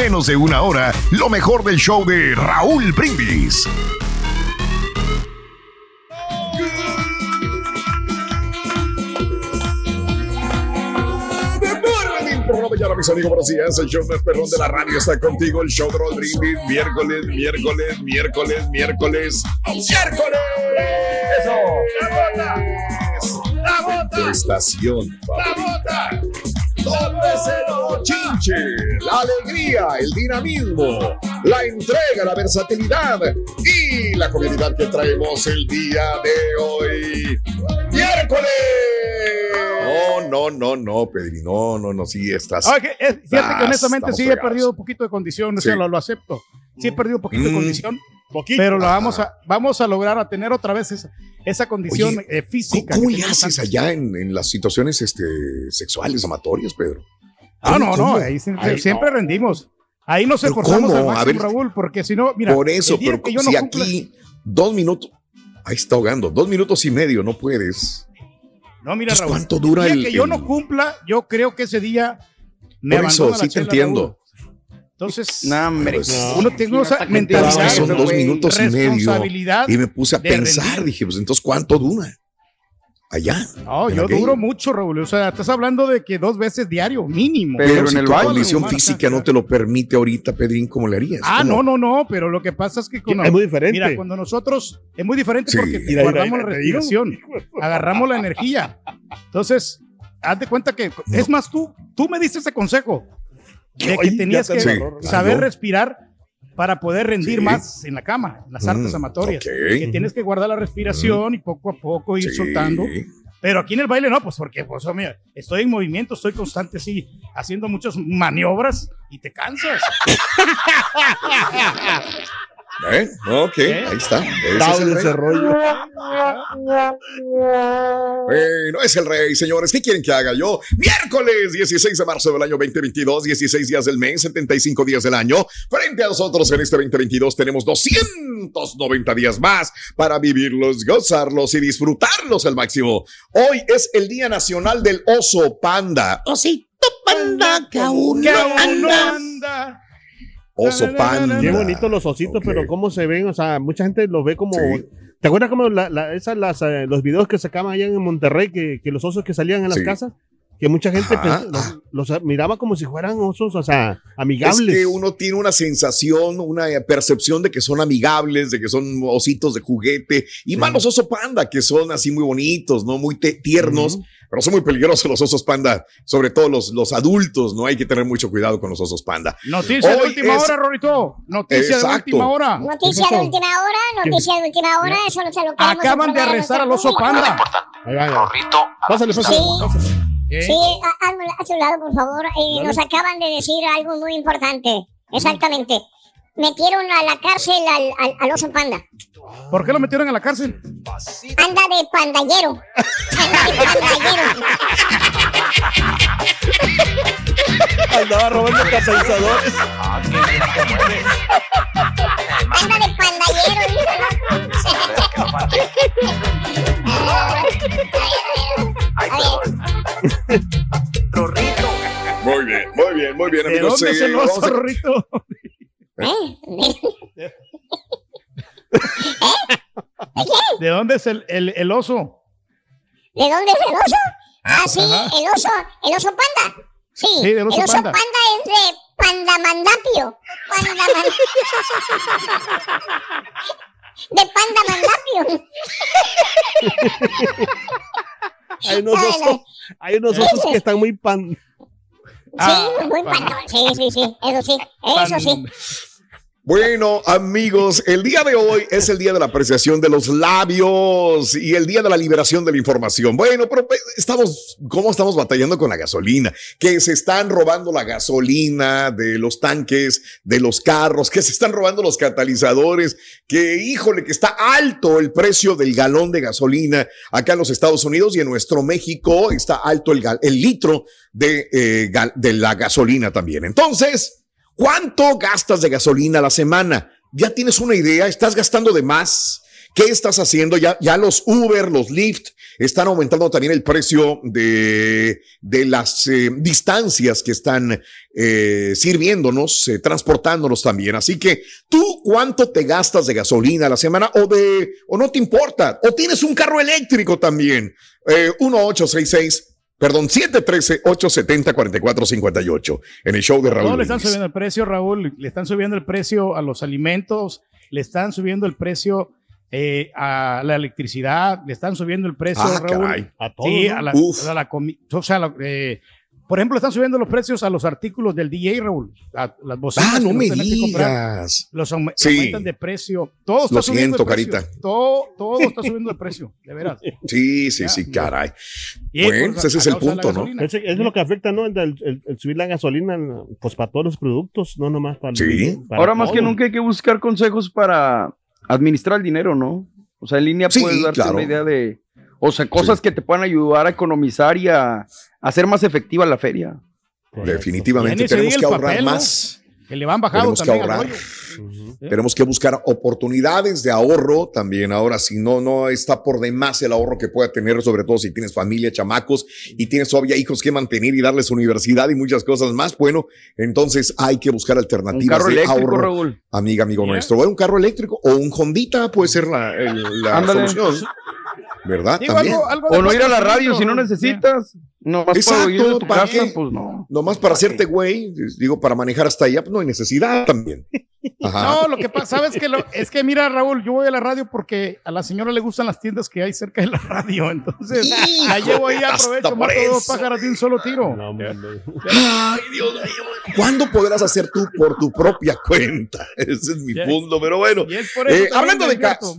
menos de una hora lo mejor del show de Raúl Brindis. mañana, mis amigos, buenos días. El show más perrón de la radio está contigo. El show de Raúl Brindis. Miércoles, miércoles, miércoles, miércoles. ¡Miércoles! ¡Eso! ¡La bota! ¡La bota! Tu estación, ¡La bota! Donde se lo chinche, la alegría, el dinamismo, la entrega, la versatilidad y la comunidad que traemos el día de hoy. ¡Miércoles! No, no, no, no, Pedri, no, no, no, sí estás. Okay, fíjate que honestamente sí he perdido un poquito de condición, sí. lo, lo, acepto. Sí he perdido un poquito de condición, poquito. pero lo vamos a, vamos a lograr a tener otra vez esa, esa condición Oye, eh, física. ¿Cómo, cómo le haces allá en, en, las situaciones este, sexuales, amatorias, Pedro? Ah, no, no, ahí siempre, Ay, siempre no. rendimos. Ahí nos esforzamos al máximo, ver, Raúl, porque si no, mira. Por eso, pero que yo si no cumpla... aquí dos minutos, ahí está ahogando, dos minutos y medio, no puedes. No, mira, Raúl. ¿Cuánto dura el el, que yo no cumpla, yo creo que ese día me Por eso, sí la te entiendo. Raúl. Entonces, no, hombre, pues, uno tiene esa mentalidad. Es que son dos minutos y medio. Y me puse a pensar, rendir. dije, pues entonces, ¿cuánto dura? Allá. No, yo aquello. duro mucho, Raúl. O sea, estás hablando de que dos veces diario, mínimo. Pero, Pero si en el tu baile, condición humana, física no te lo permite ahorita, Pedrín, ¿cómo le harías? Ah, ¿Cómo? no, no, no, pero lo que pasa es que cuando, Es muy diferente. Mira, cuando nosotros es muy diferente Sí. porque Mira, guardamos mira, la respiración, agarramos la energía. Entonces, haz de cuenta que es más tú, tú me diste ese consejo de que tenías que Sí, saber claro. respirar para poder rendir Sí. más en la cama, en las artes Mm, amatorias. ok. Que tienes que guardar la respiración y poco a poco ir Sí. soltando. Pero aquí en el baile no, pues porque, pues, oh, mira, estoy en movimiento, estoy constante, sí, haciendo muchas maniobras y te cansas. ¿Eh? Ok, ¿Eh? ahí está. Ese es el ese rey. rollo. Bueno, es el rey, señores. ¿Qué quieren que haga yo? Miércoles 16 de marzo del año 2022, 16 días del mes, 75 días del año. Frente a nosotros en este 2022 tenemos 290 días más para vivirlos, gozarlos y disfrutarlos al máximo. Hoy es el Día Nacional del Oso Panda. Osito Panda, que aún Que no aún no anda. Oso Panda. Qué bonitos los ositos, pero cómo se ven, o sea, mucha gente los ve como... Sí. ¿Te acuerdas como la, la- esas, las, eh, los videos que sacaban allá en Monterrey, que, que los osos que salían en las Sí. casas? Que mucha gente los, los miraba como si fueran osos, o sea, amigables. Es que uno tiene una sensación, una percepción de que son amigables, de que son ositos de juguete, y más los oso panda, que son así muy bonitos, ¿no? Muy tiernos. Pero son muy peligrosos los osos panda, sobre todo los, los adultos, ¿no? Hay que tener mucho cuidado con los osos panda. Noticia de última es- hora, Rorito. Noticia de última hora. Noticia de última hora, noticia de última hora, eso no se lo queremos Acaban de a arrestar al oso panda. Ahí va, ahí va. Pásale, pásale. Sí. ¿Eh? Sí, a, hazme a su lado, por favor. Eh, nos acaban de decir algo muy importante. Exactamente. Metieron a la cárcel al, al, al oso panda. ¿Por qué lo metieron a la cárcel? Anda de pandallero. Anda de pandallero. Andaba robando catalizadores. Anda de pandallero, dice. Muy bien, muy bien, muy bien, ¿De amigos. dónde es Eh, el vamos oso, Rorito? ¿Eh? ¿De dónde es el, el, el oso? ¿De dónde es el oso? Ah, sí, Ajá. el oso, el oso panda. Sí, Sí, del oso el oso panda. panda. es de Pandamandapio. Pandaman- de Pandamandapio. Hay unos osos, hay unos osos que están muy pan. Sí, Ah, muy pan-. Sí, sí, sí, eso sí, eso sí. Bueno, amigos, el día de hoy es el día de la apreciación de los labios y el día de la liberación de la información. Bueno, pero pues, estamos, ¿cómo estamos batallando con la gasolina? Que se están robando la gasolina de los tanques, de los carros, que se están robando los catalizadores, que híjole, que está alto el precio del galón de gasolina acá en los Estados Unidos y en nuestro México está alto el, el litro de, eh, de la gasolina también. Entonces, ¿Cuánto gastas de gasolina a la semana? ¿Ya tienes una idea? ¿Estás gastando de más? ¿Qué estás haciendo? Ya, ya los Uber, los Lyft están aumentando también el precio de, de las eh, distancias que están eh, sirviéndonos, eh, transportándonos también. Así que tú, ¿cuánto te gastas de gasolina a la semana o de, o no te importa? O tienes un carro eléctrico también. 1866 Perdón, 713-870-4458 en el show de Raúl. No, le están subiendo el precio, Raúl. Le están subiendo el precio a los alimentos, le están subiendo el precio eh, a la electricidad, le están subiendo el precio, ah, Raúl. A todo. Sí, a la, a la comida. O sea, eh, por ejemplo, están subiendo los precios a los artículos del DJ, Raúl. las bocinas. Ah, no me digas. los aumentan de precio. Todo está Lo subiendo siento, carita. Todo, todo está subiendo de precio, de veras. Sí, sí, sí, caray. bueno, pues, ese es el punto, ¿no? Eso es lo que afecta, ¿no? El, subir la gasolina, pues para todos los productos, no nomás para. Sí. Ahora más que nunca hay que buscar consejos para administrar el dinero, ¿no? O sea, en línea puedes darte una idea de o sea, cosas que te puedan ayudar a economizar y a, hacer más efectiva la feria. Definitivamente tenemos que ahorrar más. Que le van bajando tenemos que ahorrar. Tenemos que buscar oportunidades de ahorro también. Ahora, si no, no está por demás el ahorro que pueda tener, sobre todo si tienes familia, chamacos y tienes todavía hijos que mantener y darles universidad y muchas cosas más. Bueno, entonces hay que buscar alternativas de ahorro. Amiga, amigo nuestro. un carro eléctrico o un Hondita puede ser la, la solución. ¿Verdad? o no ir a la radio si no necesitas. No más para oír de tu casa, pues no. Nomás para hacerte güey, digo, para manejar hasta allá, pues no hay necesidad también. No, lo que pasa, ¿sabes que Es que mira, Raúl, yo voy a la radio porque a la señora le gustan las tiendas que hay cerca de la radio, entonces la llevo ahí, aprovecho, mato dos pájaros de un solo tiro. Ay, Dios mío. ¿Cuándo podrás hacer tú por tu propia cuenta? Ese es mi punto, pero bueno. Eh, hablando de casos.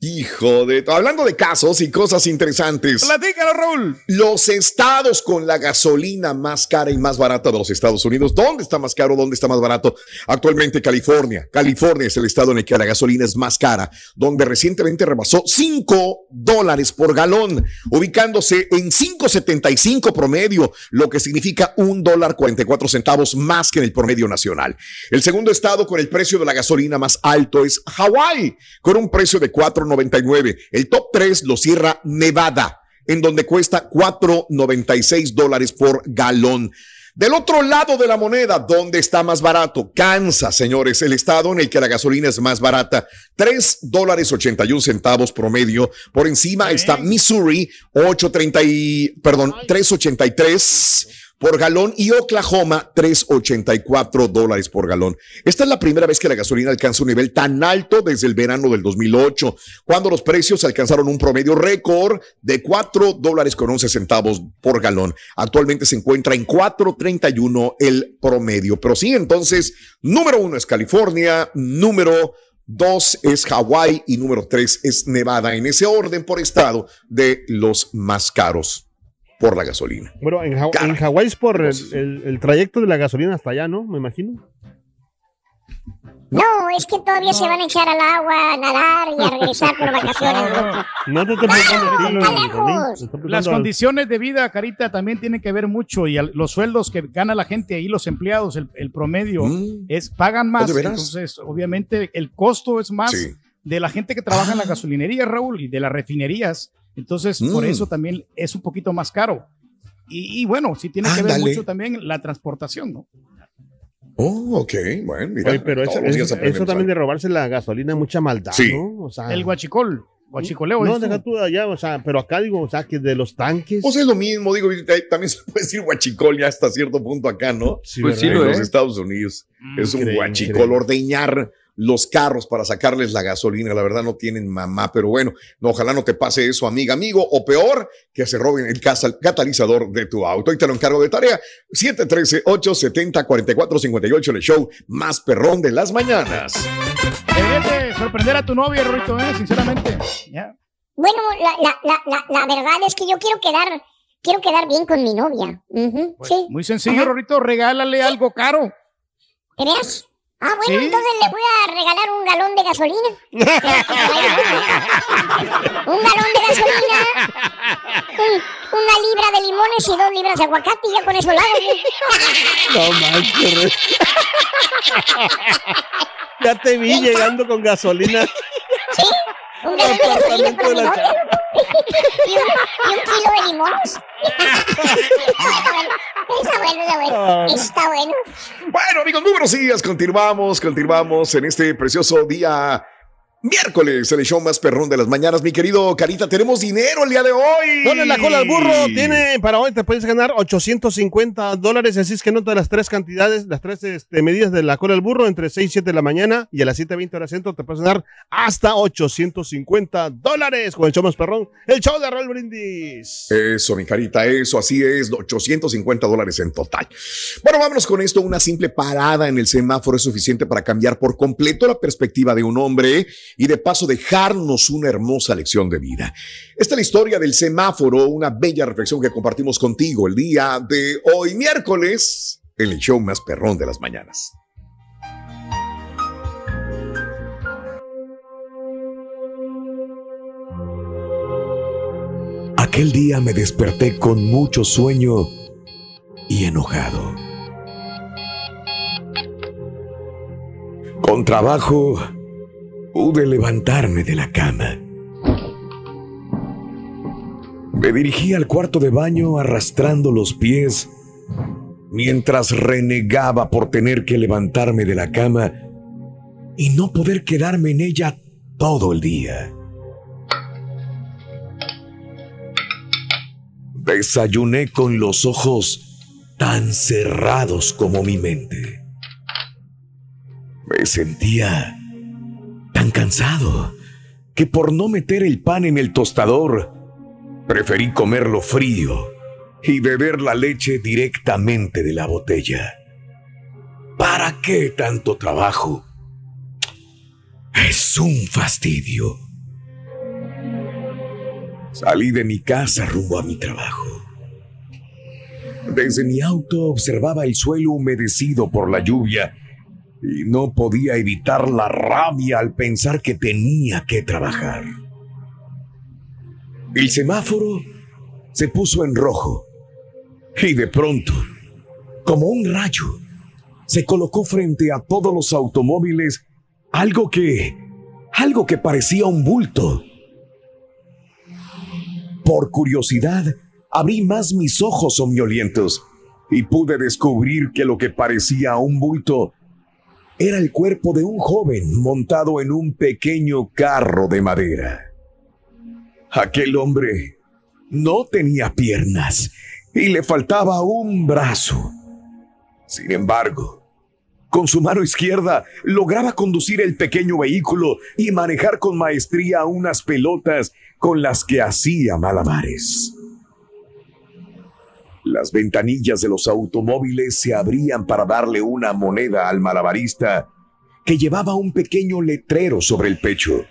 Hijo de... Hablando de casos y cosas interesantes. Platícalo, Raúl. Los estados con la gasolina más cara y más barata de los Estados Unidos. ¿Dónde está más caro? ¿Dónde está más barato? Actualmente California. California es el estado en el que la gasolina es más cara, donde recientemente rebasó 5 dólares por galón, ubicándose en 5.75 promedio, lo que significa un dólar 44 centavos más que en el promedio nacional. El segundo estado con el precio de la gasolina más alto es Hawái, con un precio de 4 99. El top 3 lo cierra Nevada, en donde cuesta 4.96 dólares por galón. Del otro lado de la moneda, ¿dónde está más barato? Kansas, señores, el estado en el que la gasolina es más barata, 3 dólares 81 centavos promedio. Por encima está Missouri, 8.30 perdón, 3.83 por galón y Oklahoma 3.84 dólares por galón. Esta es la primera vez que la gasolina alcanza un nivel tan alto desde el verano del 2008, cuando los precios alcanzaron un promedio récord de 4 dólares con 11 centavos por galón. Actualmente se encuentra en 4.31 el promedio. Pero sí, entonces, número uno es California, número dos es Hawái y número tres es Nevada, en ese orden por estado de los más caros por la gasolina. Bueno, en, Hawái es por el, trayecto de la gasolina hasta allá, ¿no? Me imagino. No, es que todavía se van a echar al agua, a nadar y a regresar por vacaciones. No te Las condiciones de vida, Carita, también tienen que ver mucho y los sueldos que gana la gente ahí, los empleados, el, promedio, mm. es pagan más. Entonces, obviamente, el costo es más de la gente que trabaja en la gasolinería, Raúl, y de las refinerías entonces, por eso mm. también es un poquito más caro. Y, bueno, sí tiene que ver mucho también la transportación, ¿no? Oh, ok, bueno, mira. pero eso, también de robarse la gasolina, mucha maldad, ¿no? O sea, el guachicol. Guachicoleo. No, deja tú allá, o sea, pero acá digo, o sea, que de los tanques. Pues es lo mismo, digo, también se puede decir guachicol ya hasta cierto punto acá, ¿no? Sí, pues sí, en los Estados Unidos. Mm, es un guachicol, ordeñar los carros para sacarles la gasolina. La verdad no tienen mamá, pero bueno, no, ojalá no te pase eso, amiga, amigo, o peor, que se roben el catalizador de tu auto. Y te lo encargo de tarea. 713-870-4458, el show más perrón de las mañanas. Deberías sorprender a tu novia, Rorito, ¿eh? sinceramente. Bueno, la, la, la, la, verdad es que yo quiero quedar, quiero quedar bien con mi novia. Pues, sí. Muy sencillo, Rorito, regálale algo caro. ¿Te veas? Ah, bueno, entonces le voy a regalar un galón de gasolina. un galón de gasolina, una libra de limones y dos libras de aguacate y ya con eso lo hago. no manches. ya te vi llegando con gasolina. Un galón de gasolina para mi novia. y, un, y un kilo de limones. Está bueno, está bueno. Está bueno. Bueno, amigos, muy buenos días. Continuamos, continuamos en este precioso día Miércoles, el show más perrón de las mañanas. Mi querido Carita, tenemos dinero el día de hoy. Ponle la cola al burro. Tiene para hoy, te puedes ganar 850 dólares. Así es que nota las tres cantidades, las tres este, medidas de la cola al burro entre 6 y 7 de la mañana y a las 7.20 horas centro te puedes ganar hasta 850 dólares con el show más perrón. El show de Roll Brindis. Eso, mi Carita, eso, así es. 850 dólares en total. Bueno, vámonos con esto. Una simple parada en el semáforo es suficiente para cambiar por completo la perspectiva de un hombre y de paso dejarnos una hermosa lección de vida. Esta es la historia del semáforo, una bella reflexión que compartimos contigo el día de hoy, miércoles, en el show más perrón de las mañanas. Aquel día me desperté con mucho sueño y enojado. Con trabajo pude levantarme de la cama. Me dirigí al cuarto de baño arrastrando los pies mientras renegaba por tener que levantarme de la cama y no poder quedarme en ella todo el día. Desayuné con los ojos tan cerrados como mi mente. Me sentía cansado que por no meter el pan en el tostador, preferí comerlo frío y beber la leche directamente de la botella. ¿Para qué tanto trabajo? Es un fastidio. Salí de mi casa rumbo a mi trabajo. Desde mi auto observaba el suelo humedecido por la lluvia y no podía evitar la rabia al pensar que tenía que trabajar. El semáforo se puso en rojo y de pronto, como un rayo, se colocó frente a todos los automóviles algo que, algo que parecía un bulto. Por curiosidad, abrí más mis ojos somnolientos y pude descubrir que lo que parecía un bulto era el cuerpo de un joven montado en un pequeño carro de madera. Aquel hombre no tenía piernas y le faltaba un brazo. Sin embargo, con su mano izquierda lograba conducir el pequeño vehículo y manejar con maestría unas pelotas con las que hacía malabares. Las ventanillas de los automóviles se abrían para darle una moneda al malabarista que llevaba un pequeño letrero sobre el pecho.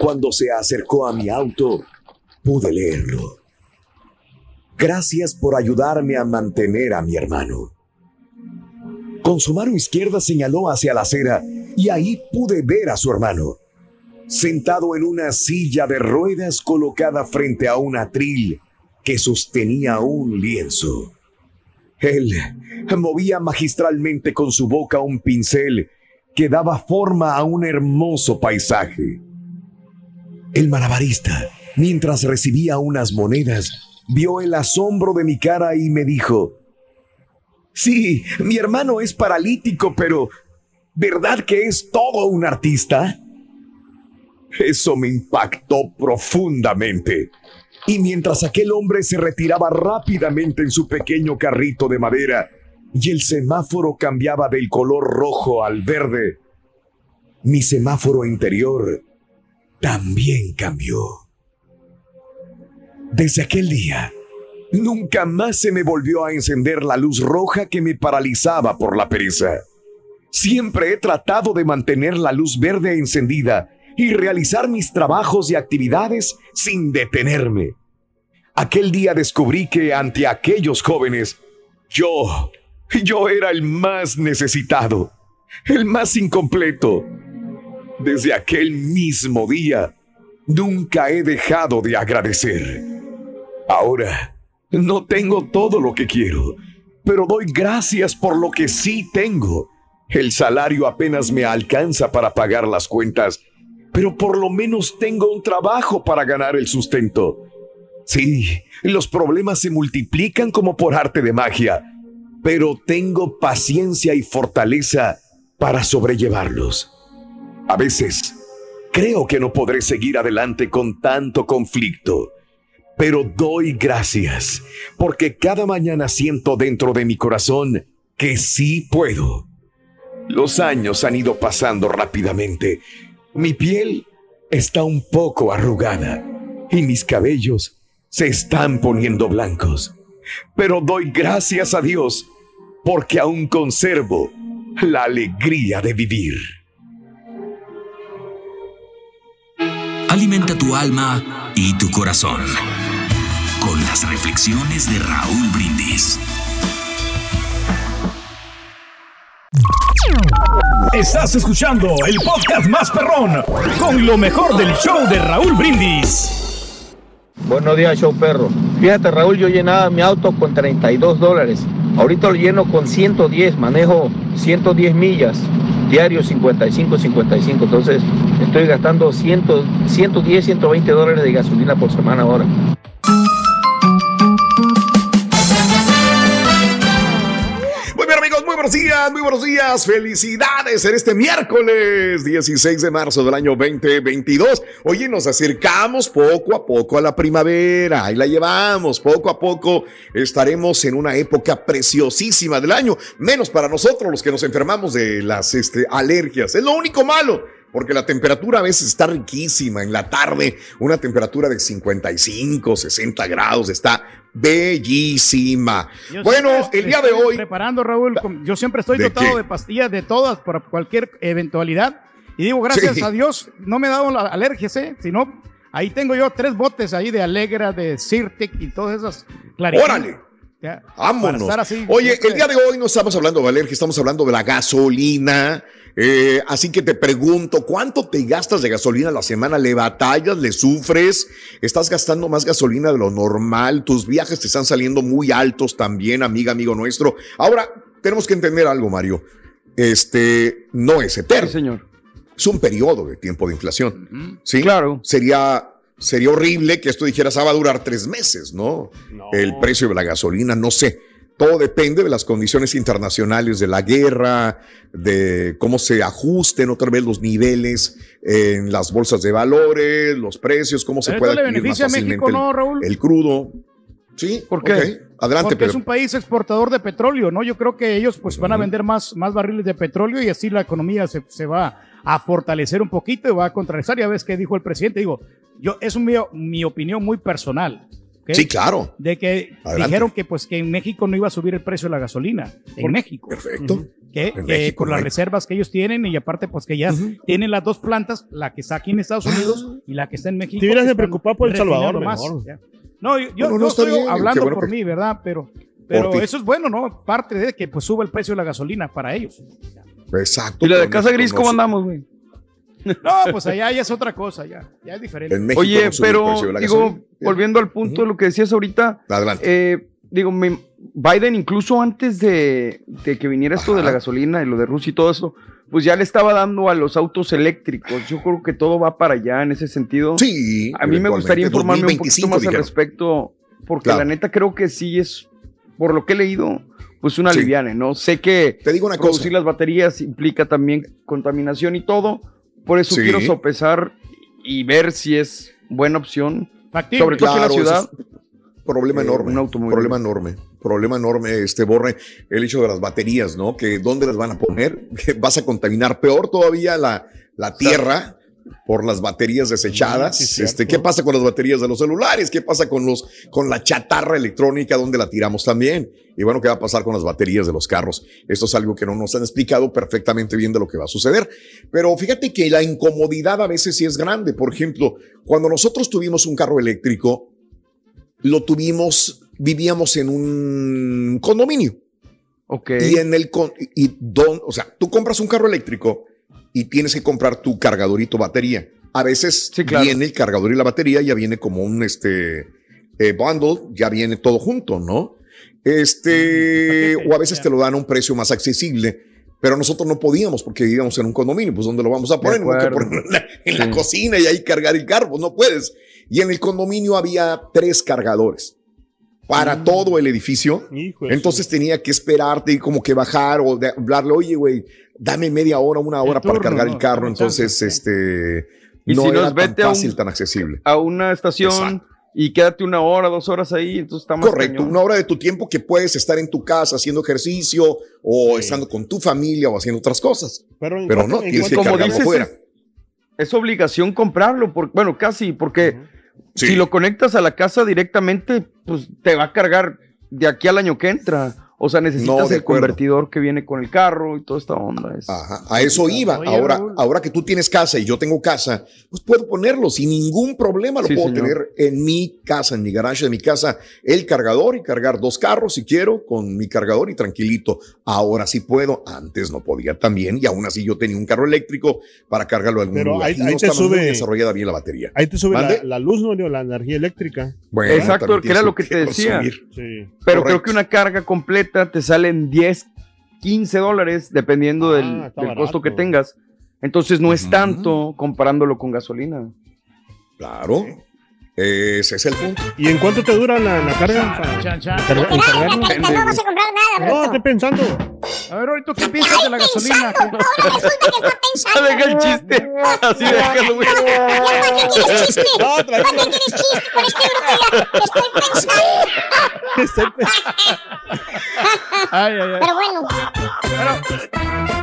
Cuando se acercó a mi auto, pude leerlo. Gracias por ayudarme a mantener a mi hermano. Con su mano izquierda señaló hacia la acera y ahí pude ver a su hermano, sentado en una silla de ruedas colocada frente a un atril que sostenía un lienzo. Él movía magistralmente con su boca un pincel que daba forma a un hermoso paisaje. El malabarista, mientras recibía unas monedas, vio el asombro de mi cara y me dijo, Sí, mi hermano es paralítico, pero ¿verdad que es todo un artista? Eso me impactó profundamente y mientras aquel hombre se retiraba rápidamente en su pequeño carrito de madera y el semáforo cambiaba del color rojo al verde, mi semáforo interior también cambió. Desde aquel día, nunca más se me volvió a encender la luz roja que me paralizaba por la pereza. Siempre he tratado de mantener la luz verde encendida y realizar mis trabajos y actividades sin detenerme. Aquel día descubrí que ante aquellos jóvenes, yo, yo era el más necesitado, el más incompleto. Desde aquel mismo día, nunca he dejado de agradecer. Ahora, no tengo todo lo que quiero, pero doy gracias por lo que sí tengo. El salario apenas me alcanza para pagar las cuentas, pero por lo menos tengo un trabajo para ganar el sustento. Sí, los problemas se multiplican como por arte de magia, pero tengo paciencia y fortaleza para sobrellevarlos. A veces, creo que no podré seguir adelante con tanto conflicto, pero doy gracias porque cada mañana siento dentro de mi corazón que sí puedo. Los años han ido pasando rápidamente. Mi piel está un poco arrugada y mis cabellos se están poniendo blancos. Pero doy gracias a Dios porque aún conservo la alegría de vivir. Alimenta tu alma y tu corazón con las reflexiones de Raúl Brindis. Estás escuchando el podcast más perrón con lo mejor del show de Raúl Brindis. Buenos días, show perro. Fíjate, Raúl, yo llenaba mi auto con 32 dólares. Ahorita lo lleno con 110, manejo 110 millas, diario 55, 55. Entonces estoy gastando 100, 110, 120 dólares de gasolina por semana ahora. Muy buenos días. Felicidades en este miércoles 16 de marzo del año 2022. Oye, nos acercamos poco a poco a la primavera. Ahí la llevamos. Poco a poco estaremos en una época preciosísima del año. Menos para nosotros, los que nos enfermamos de las este, alergias. Es lo único malo porque la temperatura a veces está riquísima. En la tarde, una temperatura de 55, 60 grados está bellísima. bueno, el día de hoy. Preparando, Raúl, yo siempre estoy dotado de pastillas de todas para cualquier eventualidad. Y digo, gracias a Dios, no me he dado la alergia, ¿eh? sino ahí tengo yo tres botes ahí de Alegra, de Sirtec y todas esas claridades. ¡Órale! Vámonos. Oye, el día de hoy no estamos hablando de alergia, estamos hablando de la gasolina. Eh, así que te pregunto, ¿cuánto te gastas de gasolina a la semana? ¿Le batallas? ¿Le sufres? ¿Estás gastando más gasolina de lo normal? ¿Tus viajes te están saliendo muy altos también, amiga, amigo nuestro? Ahora, tenemos que entender algo, Mario. Este no es eterno. señor. Es un periodo de tiempo de inflación. Sí, claro. Sería sería horrible que esto dijera, ah, va a durar tres meses, ¿no? El precio de la gasolina, no sé. Todo depende de las condiciones internacionales de la guerra, de cómo se ajusten otra vez los niveles en las bolsas de valores, los precios, cómo se puede le beneficia a México, ¿no, Raúl? El, crudo. Sí, ¿por qué? Adelante, Porque es un país exportador de petróleo, ¿no? Yo creo que ellos pues van a vender más, más barriles de petróleo y así la economía se, se va a fortalecer un poquito y va a contrarrestar. Ya ves que dijo el presidente, digo, yo es un, mi, mi opinión muy personal. Sí, claro. De que dijeron que pues que en México no iba a subir el precio de la gasolina. En México. Perfecto. Que, por las reservas que ellos tienen y aparte pues que ya tienen las dos plantas, la que está aquí en Estados Unidos y la que está en México. Te hubieras de preocupar por El Salvador. Más, no, yo, no, estoy hablando por mí, ¿verdad? Pero, pero eso es bueno, ¿no? Parte de que pues suba el precio de la gasolina para ellos. Exacto. ¿Y la de Casa Gris cómo andamos, güey? No, pues allá ya es otra cosa, ya, ya es diferente. Oye, pero digo, volviendo al punto de lo que decías ahorita, eh, digo, Biden incluso antes de, que viniera esto de la gasolina y lo de Rusia y todo eso, pues ya le estaba dando a los autos eléctricos. Yo creo que todo va para allá en ese sentido. Sí. A mí me gustaría informarme un poquito más al respecto, porque la neta creo que sí es, por lo que he leído, pues una liviana, ¿no? Sé que Te digo una producir las baterías implica también contaminación y todo, por eso quiero sopesar y ver si es buena opción. Sobre todo en la ciudad. Problema eh, enorme. Un automóvil. Problema enorme. problema enorme, este Borre, el hecho de las baterías, ¿no? Que dónde las van a poner, vas a contaminar peor todavía la, la tierra por las baterías desechadas. este, ¿Qué pasa con las baterías de los celulares? ¿Qué pasa con, los, con la chatarra electrónica? ¿Dónde la tiramos también? Y bueno, ¿qué va a pasar con las baterías de los carros? Esto es algo que no nos han explicado perfectamente bien de lo que va a suceder. Pero fíjate que la incomodidad a veces sí es grande. Por ejemplo, cuando nosotros tuvimos un carro eléctrico, lo tuvimos, vivíamos en un condominio. Ok. Y en el, y don, o sea, tú compras un carro eléctrico y tienes que comprar tu cargador y tu batería. A veces viene el cargador y la batería, ya viene como un este, eh, bundle, ya viene todo junto, ¿no? Este, o a veces te lo dan a un precio más accesible, pero nosotros no podíamos porque vivíamos en un condominio, pues ¿dónde lo vamos a poner? en la, cocina y ahí cargar el carro, pues no puedes. Y en el condominio había tres cargadores para mm. todo el edificio. Entonces tenía que esperarte y como que bajar o hablarle, oye, güey, dame media hora, una hora para cargar el carro. Entonces, este, y no si era tan fácil, tan accesible. A una estación y quédate una hora, dos horas ahí, entonces está más Correcto, una hora de tu tiempo que puedes estar en tu casa haciendo ejercicio o estando con tu familia o haciendo otras cosas. Pero, no, tienes que cargarlo fuera. Es, obligación comprarlo, por, bueno, casi, porque si lo conectas a la casa directamente, pues te va a cargar de aquí al año que entra. O sea, necesitas el convertidor que viene con el carro y toda esta onda. Ajá, a eso iba. ahora, ahora que tú tienes casa y yo tengo casa, pues puedo ponerlo sin ningún problema. Lo puedo tener en mi casa, en mi garage de mi casa, el cargador y cargar dos carros si quiero con mi cargador y tranquilito. Ahora sí puedo. Antes no podía también y aún así yo tenía un carro eléctrico para cargarlo algún Pero Ahí, no te sube, desarrollada bien la batería. Ahí te sube la, luz, ¿no? La energía eléctrica. Bueno, Exacto, que era lo que te decía. Pero creo que una carga completa te salen 10, 15 dólares, dependiendo del, ah, costo que tengas. Entonces no es tanto comparándolo con gasolina. Claro. Ese es el punto. ¿Y en cuánto te dura la, la carga? Chan, chan, no vas a comprar nada, No, estoy pensando. A ver, ahorita, ¿qué piensas de la gasolina? Ahora resulta que está pensando. Deja el chiste. Así déjalo, güey. No, ¿Para qué quieres chiste con este grupo? Ya estoy pensando. Estoy pensando. Ay, ay, ay. Pero bueno.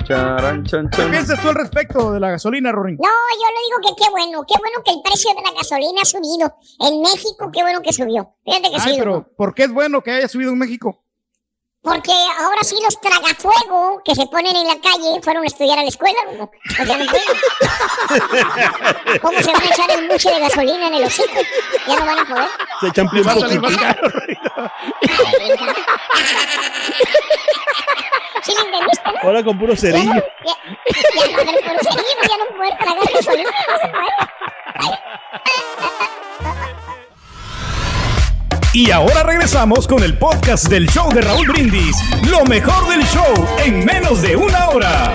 ¿Qué piensas tú al respecto de la gasolina, Rorín? No, yo le digo que qué bueno. Qué bueno que el precio de la gasolina ha subido. En México, qué bueno que subió. Fíjate que Ay, pero ¿por qué es bueno que haya subido en México? Porque ahora sí los tragafuego que se ponen en la calle fueron a estudiar a la escuela. ¿no? ya no pueden. ¿Cómo se van a echar el buche de gasolina en el hocico? Ya no van a poder. Se echan caro. ¿Sí me entendiste? No? Ahora con puro cerillo. Ya, ya, ya, no, puro cerillo, ya no poder tragar gasolina. No se puede. Y ahora regresamos con el podcast del show de Raúl Brindis. Lo mejor del show en menos de una hora.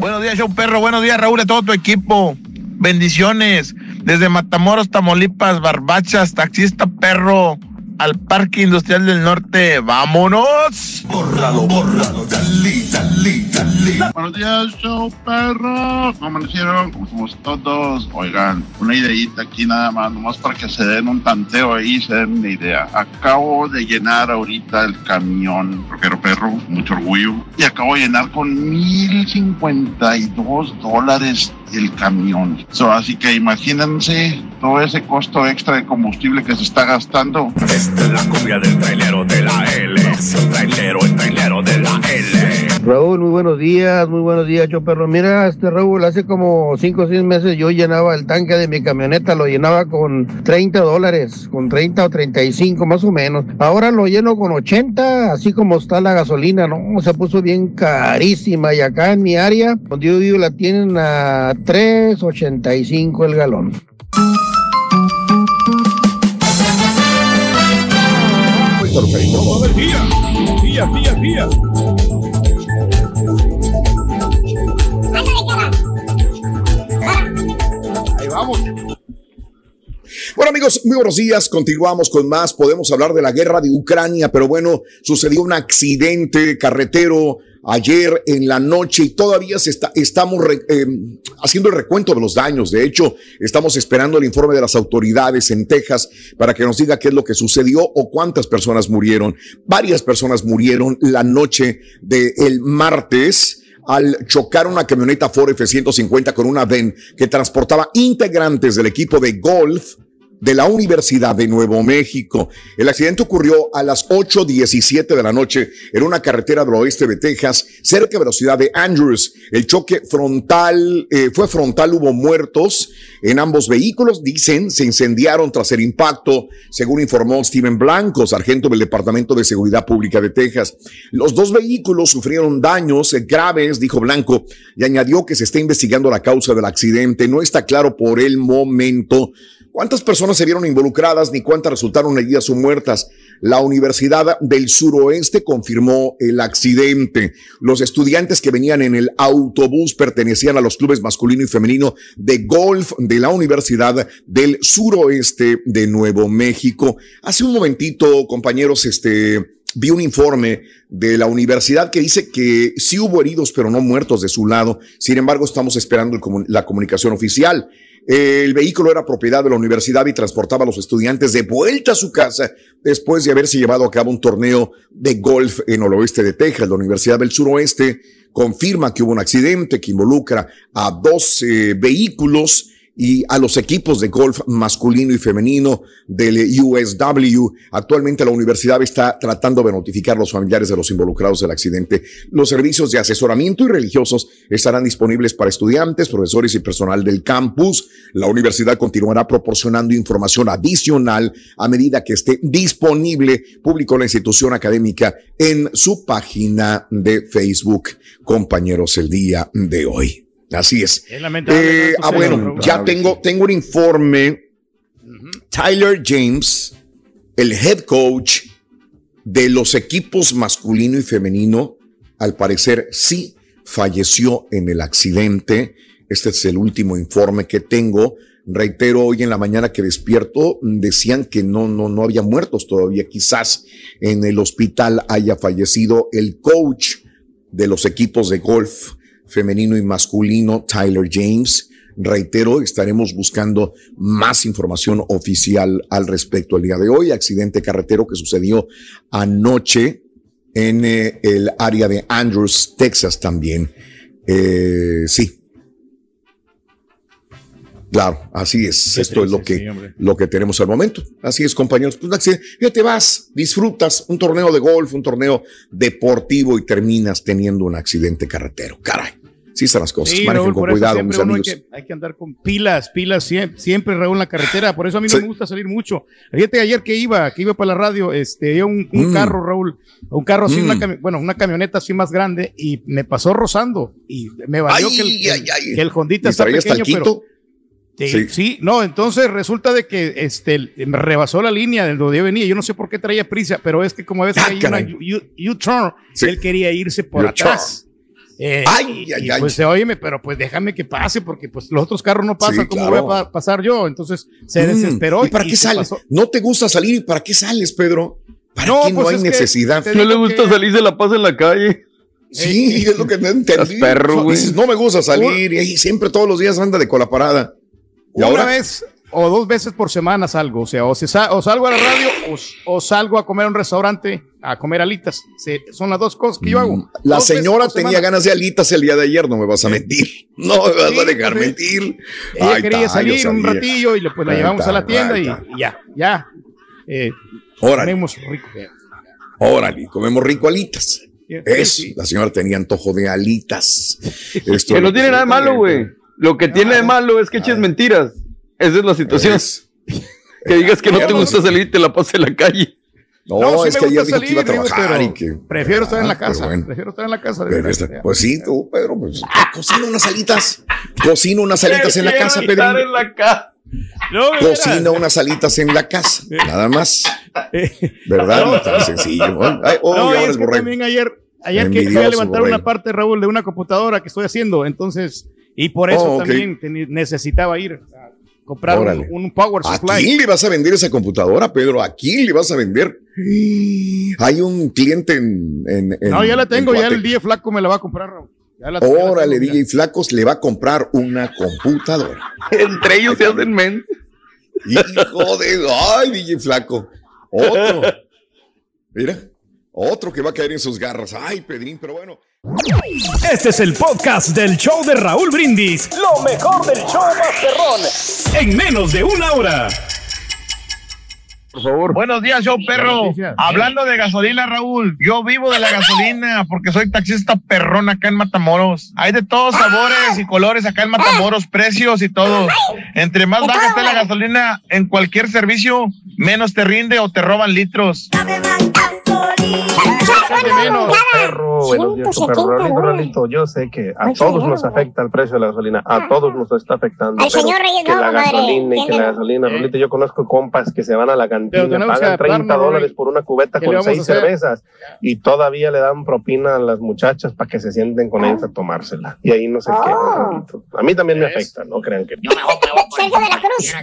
Buenos días, show perro. Buenos días, Raúl, a todo tu equipo. Bendiciones. Desde Matamoros, Tamaulipas, Barbachas, taxista perro al Parque Industrial del Norte. ¡Vámonos! Bórralo, bórralo, dale, dale, dale. Buenos días, show perros. ¿Cómo amanecieron? ¿Cómo estamos todos? Oigan, una ideita aquí nada más, nomás para que se den un tanteo ahí, se den una idea. Acabo de llenar ahorita el camión, rockero perro, mucho orgullo, y acabo de llenar con 1052 dólares el camión. así que imagínense todo ese costo extra de combustible que se está gastando. Esta es la cumbia del trailero de la L. El trailero, el trailero de la L. Raúl, muy buenos días, muy buenos días, yo perro. Mira, este Raúl, hace como 5 o 6 meses yo llenaba el tanque de mi camioneta, lo llenaba con 30 dólares, con 30 o 35 más o menos. Ahora lo lleno con 80, así como está la gasolina, ¿no? Se puso bien carísima y acá en mi área, donde yo vivo, la tienen a 3.85 el galón. Ahí vamos. Bueno amigos, muy buenos días, continuamos con más, podemos hablar de la guerra de Ucrania, pero bueno, sucedió un accidente carretero ayer en la noche y todavía se está, estamos eh, haciendo el recuento de los daños. De hecho, estamos esperando el informe de las autoridades en Texas para que nos diga qué es lo que sucedió o cuántas personas murieron. Varias personas murieron la noche del martes al chocar una camioneta Ford F-150 con una VEN que transportaba integrantes del equipo de golf de la Universidad de Nuevo México. El accidente ocurrió a las 8.17 de la noche en una carretera del oeste de Texas, cerca de la ciudad de Andrews. El choque frontal eh, fue frontal, hubo muertos en ambos vehículos, dicen, se incendiaron tras el impacto, según informó Steven Blanco, sargento del Departamento de Seguridad Pública de Texas. Los dos vehículos sufrieron daños graves, dijo Blanco, y añadió que se está investigando la causa del accidente. No está claro por el momento ¿Cuántas personas se vieron involucradas ni cuántas resultaron heridas o muertas? La Universidad del Suroeste confirmó el accidente. Los estudiantes que venían en el autobús pertenecían a los clubes masculino y femenino de golf de la Universidad del Suroeste de Nuevo México. Hace un momentito, compañeros, este, vi un informe de la universidad que dice que sí hubo heridos, pero no muertos de su lado. Sin embargo, estamos esperando la comunicación oficial. El vehículo era propiedad de la universidad y transportaba a los estudiantes de vuelta a su casa después de haberse llevado a cabo un torneo de golf en el oeste de Texas. La Universidad del Suroeste confirma que hubo un accidente que involucra a dos vehículos y a los equipos de golf masculino y femenino del USW. Actualmente la universidad está tratando de notificar a los familiares de los involucrados del accidente. Los servicios de asesoramiento y religiosos estarán disponibles para estudiantes, profesores y personal del campus. La universidad continuará proporcionando información adicional a medida que esté disponible, publicó la institución académica en su página de Facebook. Compañeros, el día de hoy. Así es. Eh, ah, bueno, ya tengo, tengo un informe. Tyler James, el head coach de los equipos masculino y femenino, al parecer sí falleció en el accidente. Este es el último informe que tengo. Reitero, hoy en la mañana que despierto, decían que no, no, no había muertos todavía. Quizás en el hospital haya fallecido el coach de los equipos de golf femenino y masculino, Tyler James. Reitero, estaremos buscando más información oficial al respecto el día de hoy. Accidente carretero que sucedió anoche en eh, el área de Andrews, Texas también. Eh, sí. Claro, así es. Esto es lo que, lo que tenemos al momento. Así es, compañeros. Pues ya te vas, disfrutas un torneo de golf, un torneo deportivo y terminas teniendo un accidente carretero. Caray. Sí están las cosas. Manejen con cuidado, mis amigos. Hay que, hay que, andar con pilas, pilas siempre, siempre, Raúl, en la carretera. Por eso a mí no me gusta salir mucho. Fíjate, ayer que iba, que iba para la radio, este, un, un mm. carro, Raúl, un carro así, una mm. bueno, una camioneta así más grande y me pasó rozando y me valió que, el, que el Hondita está pequeño, pero... Sí, sí. no, entonces resulta de que este, me rebasó la línea de donde yo venía. Yo no sé por qué traía prisa, pero es que como a veces ah, hay una U-turn, él quería irse por atrás. Eh, ay, ay, ay. Pues oye, pero pues déjame que pase, porque pues los otros carros no pasan, como voy a pasar yo? Entonces se mm, desesperó. ¿Y para qué sales? ¿No te gusta salir? ¿Y para qué sales, Pedro? ¿Para no, qué no pues hay necesidad? No le gusta salir de la paz en la calle. Sí, es lo que no entendí. Perro, Dices, no me gusta salir y ahí siempre todos los días anda de cola parada. ¿Y Una ahora? vez o dos veces por semana salgo, o sea, o, salgo a la radio o, salgo a comer a un restaurante a comer alitas. son las dos cosas que yo hago. Mm, la señora tenía ganas de alitas el día de ayer, no me vas a mentir. No me vas a dejar mentir. Ella quería salir un ratillo y pues la llevamos a la tienda y, ya, ya. Eh, comemos rico. Órale, comemos rico alitas. Es, la señora tenía antojo de alitas. que no tiene nada de malo, güey. Lo que tiene de malo es que eches mentiras. Esa es la situación. que digas que no te gusta salir y te la pases en la calle. No, es que ayer dijo que iba a trabajar y que. Prefiero estar en la casa. Prefiero estar en la casa. pues sí, tú, Pedro, pues. cocina unas alitas. Cocina unas alitas en la casa, Pedro. en la casa. Cocina unas alitas en la casa. Nada más. ¿Verdad? No, tan sencillo. Ay, oh, no, es que también ayer, ayer que fui a levantar una parte, Raúl, de una computadora que estoy haciendo. Entonces, y por eso oh, también necesitaba ir. Comprar un, power supply. ¿A quién le vas a vender esa computadora, Pedro? ¿A quién le vas a vender? Hay un cliente en. no, ya la tengo, ya el día flaco me la va a comprar, Raúl. Órale, DJ Flacos le va a comprar una computadora. Entre ellos se hacen men. Hijo de. Ay, DJ Flaco. Otro. Mira, otro que va a caer en sus garras. Ay, Pedrín, pero bueno. Este es el podcast del show de Raúl Brindis. Lo mejor del show Masterrón. En menos de una hora. Por favor. Buenos días, show perro. Hablando de gasolina, Raúl, yo vivo de la gasolina porque soy taxista perrón acá en Matamoros. Hay de todos sabores y colores acá en Matamoros, precios y todo. Entre más baja esté la gasolina en cualquier servicio, menos te rinde o te roban litros. Perro, buenos días, perro. Rolito, Rolito, yo sé que a todos nos afecta el precio de la gasolina, a todos nos está afectando. Al señor Reyes, que la gasolina y que la gasolina, Rolito, yo conozco compas que se van a la cantina, pagan 30 dólares por una cubeta con seis cervezas y todavía le dan propina a las muchachas para que se sienten con ellas a tomársela. Y ahí no sé qué, oh. Rolito. A mí también me afecta, no crean que. Sergio de la Cruz.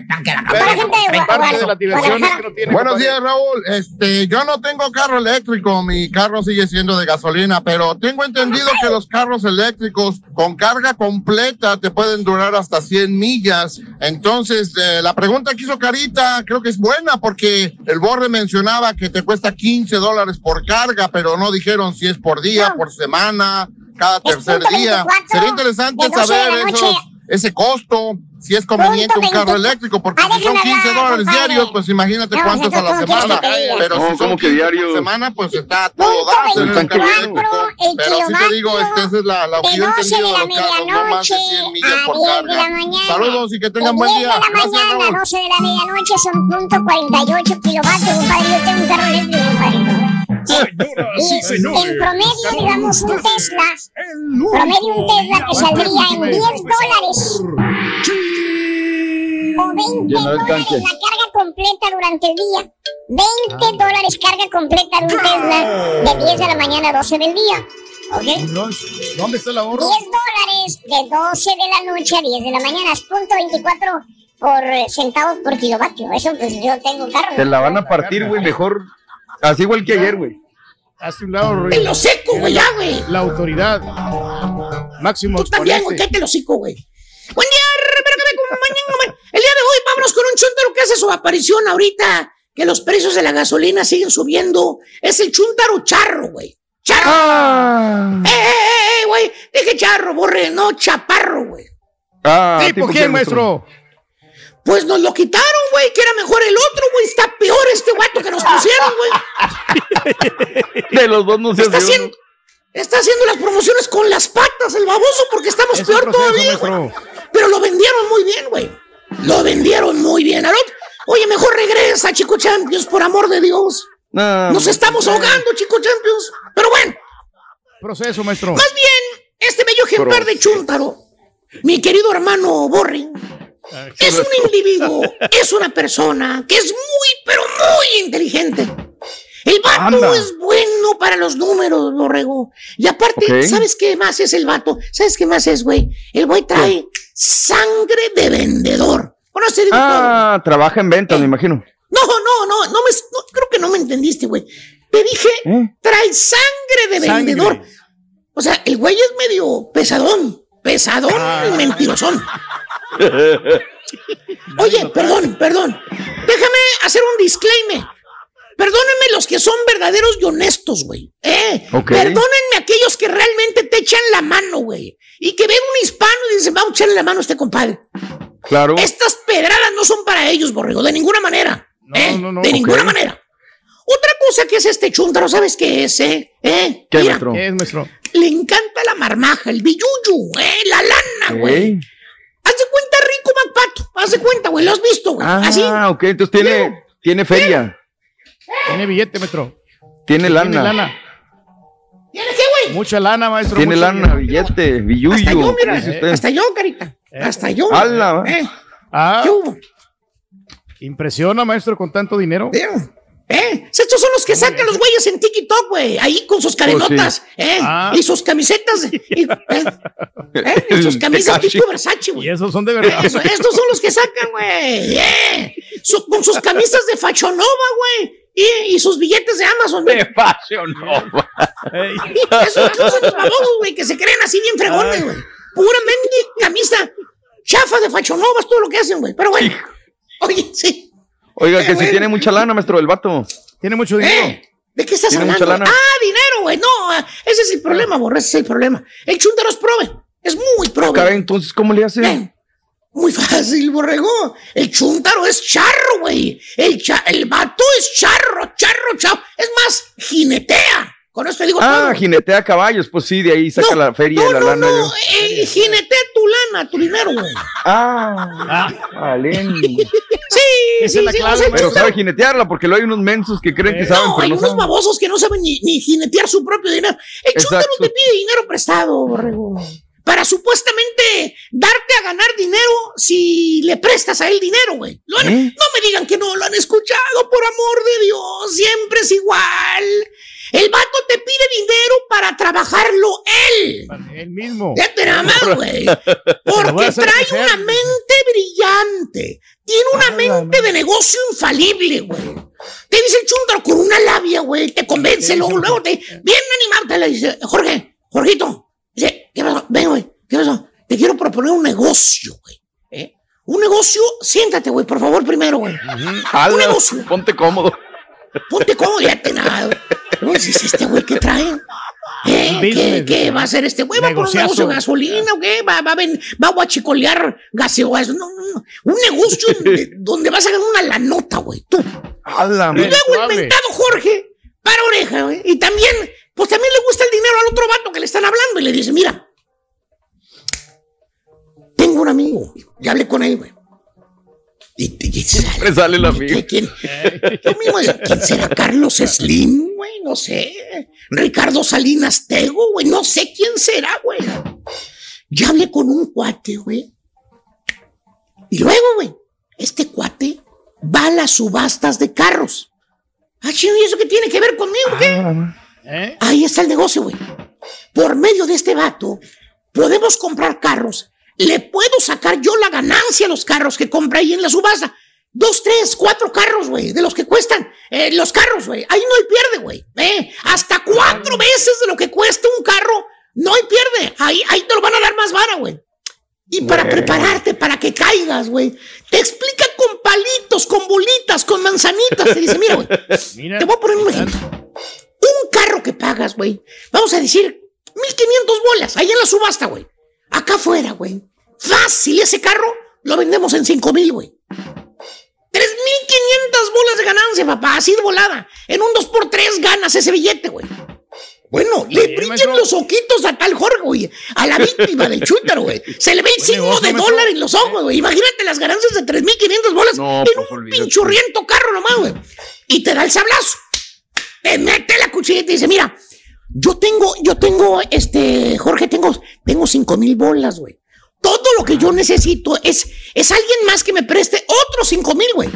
Buenos días, Raúl. Este, yo no tengo carro eléctrico, mi carro sigue siendo de gasolina, pero tengo entendido que los carros eléctricos con carga completa te pueden durar hasta 100 millas. Entonces, eh, la pregunta que hizo Carita creo que es buena porque el borde mencionaba que te cuesta 15 dólares por carga, pero no dijeron si es por día, por semana, cada tercer día. Sería interesante saber eso ese costo, si es conveniente un carro eléctrico, porque si son 15 dólares diarios, pues imagínate cuánto es a la semana. Pero si son 15 diario? semana, pues está todo dado en un carro eléctrico. Pero si te digo, esta es la, la opción entendido de los carros, no más de 100 millas por carga. Saludos y que tengan buen día. De la mañana, 12 de la medianoche son punto 48 kilovatios, compadre. Yo tengo un carro eléctrico, compadre. En promedio, digamos, un Tesla, promedio un Tesla que saldría en 10 dólares. O 20 dólares la carga completa durante el día. 20 ah. dólares carga completa de un Tesla de 10 de la mañana a 12 del día. ¿Ok? ¿Dónde está el ahorro? 10 dólares de 12 de la noche a 10 de la mañana. Es punto 24 por eh, centavos por kilovatio. Eso pues yo tengo carro. Te la van a partir, güey, mejor Así igual que ayer, güey. Hace un lado, ¡Te lo seco, güey, ya, güey! La autoridad. Máximo. Tú también, güey, te lo seco, güey. Buen día, pero que me mañana. El día de hoy, vámonos con un chuntaro que hace su aparición ahorita. Que los precios de la gasolina siguen subiendo. Es el chuntaro charro, güey. ¡Charro! Ah. ¡Eh, eh, eh, eh güey! Dije charro, borre, no chaparro, güey. Ah, ¿Tipo quién, maestro? Pues nos lo quitaron, güey, que era mejor el otro, güey. Está peor este guato que nos pusieron, güey. De los dos no se está haciendo, está haciendo las promociones con las patas, el baboso, porque estamos peor todavía, güey. Pero lo vendieron muy bien, güey. Lo vendieron muy bien. Oye, mejor regresa, Chico Champions, por amor de Dios. Nos estamos ahogando, Chico Champions. Pero bueno. Proceso, maestro. Más bien, este bello ejemplar de Chúntaro, mi querido hermano Borri, es un individuo, es una persona que es muy, pero muy inteligente. El vato es bueno para los números, borrego. Y aparte, ¿sabes qué más es el vato? ¿Sabes qué más es, güey? El güey trae sangre de vendedor. ¿Conoce Ah, trabaja en ventas, me imagino. No, no, no, no me, creo que no me entendiste, güey. Te dije, ¿Eh? trae sangre de vendedor. O sea, el güey es medio pesadón, pesadón ah. y mentirosón. Oye, perdón, perdón. Déjame hacer un disclaimer. Perdónenme los que son verdaderos y honestos, güey. Eh, Perdónenme aquellos que realmente te echan la mano, güey. Y que ven un hispano y dicen, vamos a echarle la mano a este compadre. Claro. Estas pedradas no son para ellos, borrego, de ninguna manera. ¿eh? de ninguna manera. Otra cosa que es este chúntaro, ¿sabes qué es, eh? ¿Eh? ¿Qué, es, nuestro? Le encanta la marmaja, el billuyu, ¿eh? La lana, güey. Haz de cuenta rico MacPato. Haz de cuenta, güey. Lo has visto, güey. Ah, Así. ok. Entonces tiene, tiene feria. Tiene billete, metro. Tiene lana. Tiene lana. ¿Tiene qué, güey? Mucha lana, maestro. Tiene lana, billete, billuyo. Hasta yo, mira. Hasta yo, carita. Eh. Hasta yo. ¡Hala! Eh. Ah. Impresiona, maestro, con tanto dinero. ¿Eh? Estos son los que sacan los güeyes en TikTok, güey. Ahí con sus oh, ¿eh? Ah. Y sus camisetas. Y, ¿eh? ¿Eh? y sus camisas tipo Versace, güey. Y esos son de verdad. estos son los que sacan, güey. ¿eh? con sus camisas de Fachonova, güey. Y, y, sus billetes de Amazon. De Fashion Nova. esos, son los famosos, güey, que se creen así bien fregones, güey. Puramente camisa chafa de Fashion Nova es todo lo que hacen, güey. Pero, güey. Oye, sí. Oiga, que si tiene mucha lana, maestro, el vato. Tiene mucho dinero. ¿Eh? ¿De qué estás hablando? Ah, dinero, güey. No, ese es el problema, borre, ese es el problema. El chúntaro es prove. Es muy prove. Acá, entonces, ¿cómo le hace? muy fácil, borrego. El chúntaro es charro, güey. El, el vato es charro, charro, charro. Es más, jinetea. Con esto digo Ah, jinetea caballos, pues sí, de ahí saca la feria de la lana. No, no, eh, jinetea tu lana, tu dinero, güey. Ah, vale. sí, sí, la clave, pero sabe jinetearla, porque luego hay unos mensos que creen que saben, no, pero hay unos babosos que no saben ni, ni, jinetear su propio dinero. El chúntaro te pide dinero prestado, borrego para supuestamente darte a ganar dinero si le prestas a él dinero, güey. ¿Eh? No me digan que no lo han escuchado, por amor de Dios, siempre es igual. El vato te pide dinero para trabajarlo él. Él mismo. Fíjate nada más, güey. Porque trae una mente brillante. Tiene una mente de negocio infalible, güey. Te dice el chúndaro con una labia, güey. Te convence, luego, luego te. Bien animado, te le dice, Jorge, Jorgito. Dice, ¿qué pasó? Ven, güey. ¿Qué pasó? Te quiero proponer un negocio, güey. ¿Eh? Un negocio, siéntate, güey, por favor, primero, güey. un negocio. Ponte cómodo. Ponte cómodo, ya te nada. ¿Cómo es este güey que trae? ¿Eh? ¿Qué, va a hacer este güey? ¿Va a poner un negocio de gasolina o qué? ¿Va, va, a, va a guachicolear gaseoso? No, no, no. Un negocio donde, vas a ganar una lanota, güey. Tú. y luego el mentado Jorge para oreja, güey. Y también, pues también le gusta el dinero al otro vato que le están hablando y le dice, mira, tengo un amigo. Ya hablé con él, güey. Y, sale, sale el amigo. ¿Quién, ¿Quién será Carlos Slim, güey? No sé. Ricardo Salinas Tego, güey. No sé quién será, güey. Ya hablé con un cuate, güey. Y luego, güey, este cuate va a las subastas de carros. Ah, ¿y eso qué tiene que ver conmigo, qué? Ah, ¿Eh? Ahí está el negocio, güey. Por medio de este vato, podemos comprar carros le puedo sacar yo la ganancia a los carros que compra ahí en la subasta. Dos, tres, cuatro carros, güey, de los que cuestan eh, los carros, güey. Ahí no hay pierde, güey. Eh, hasta cuatro veces de lo que cuesta un carro, no hay pierde. Ahí, ahí te lo van a dar más vara, güey. Y para prepararte, para que caigas, güey, te explica con palitos, con bolitas, con manzanitas. Te dice, mira, güey, te voy a poner un ejemplo. Un carro que pagas, güey, vamos a decir, 1500 bolas, ahí en la subasta, güey. Acá afuera, güey. Fácil, ese carro lo vendemos en 5 mil, güey. 3.500 bolas de ganancia, papá, así de volada. En un 2x3 ganas ese billete, güey. Bueno, le brillan los ojitos a tal Jorge, güey. A la víctima del chútaro, güey. Se le ve el signo de dólar en los ojos, güey. Imagínate las ganancias de 3.500 bolas en un pinchurriento carro nomás, güey. Y te da el sablazo. Te mete la cuchilla y te dice, mira, yo tengo, yo tengo, este, Jorge, tengo, tengo 5 mil bolas, güey. Todo lo que yo necesito es, es alguien más que me preste otros cinco mil, güey.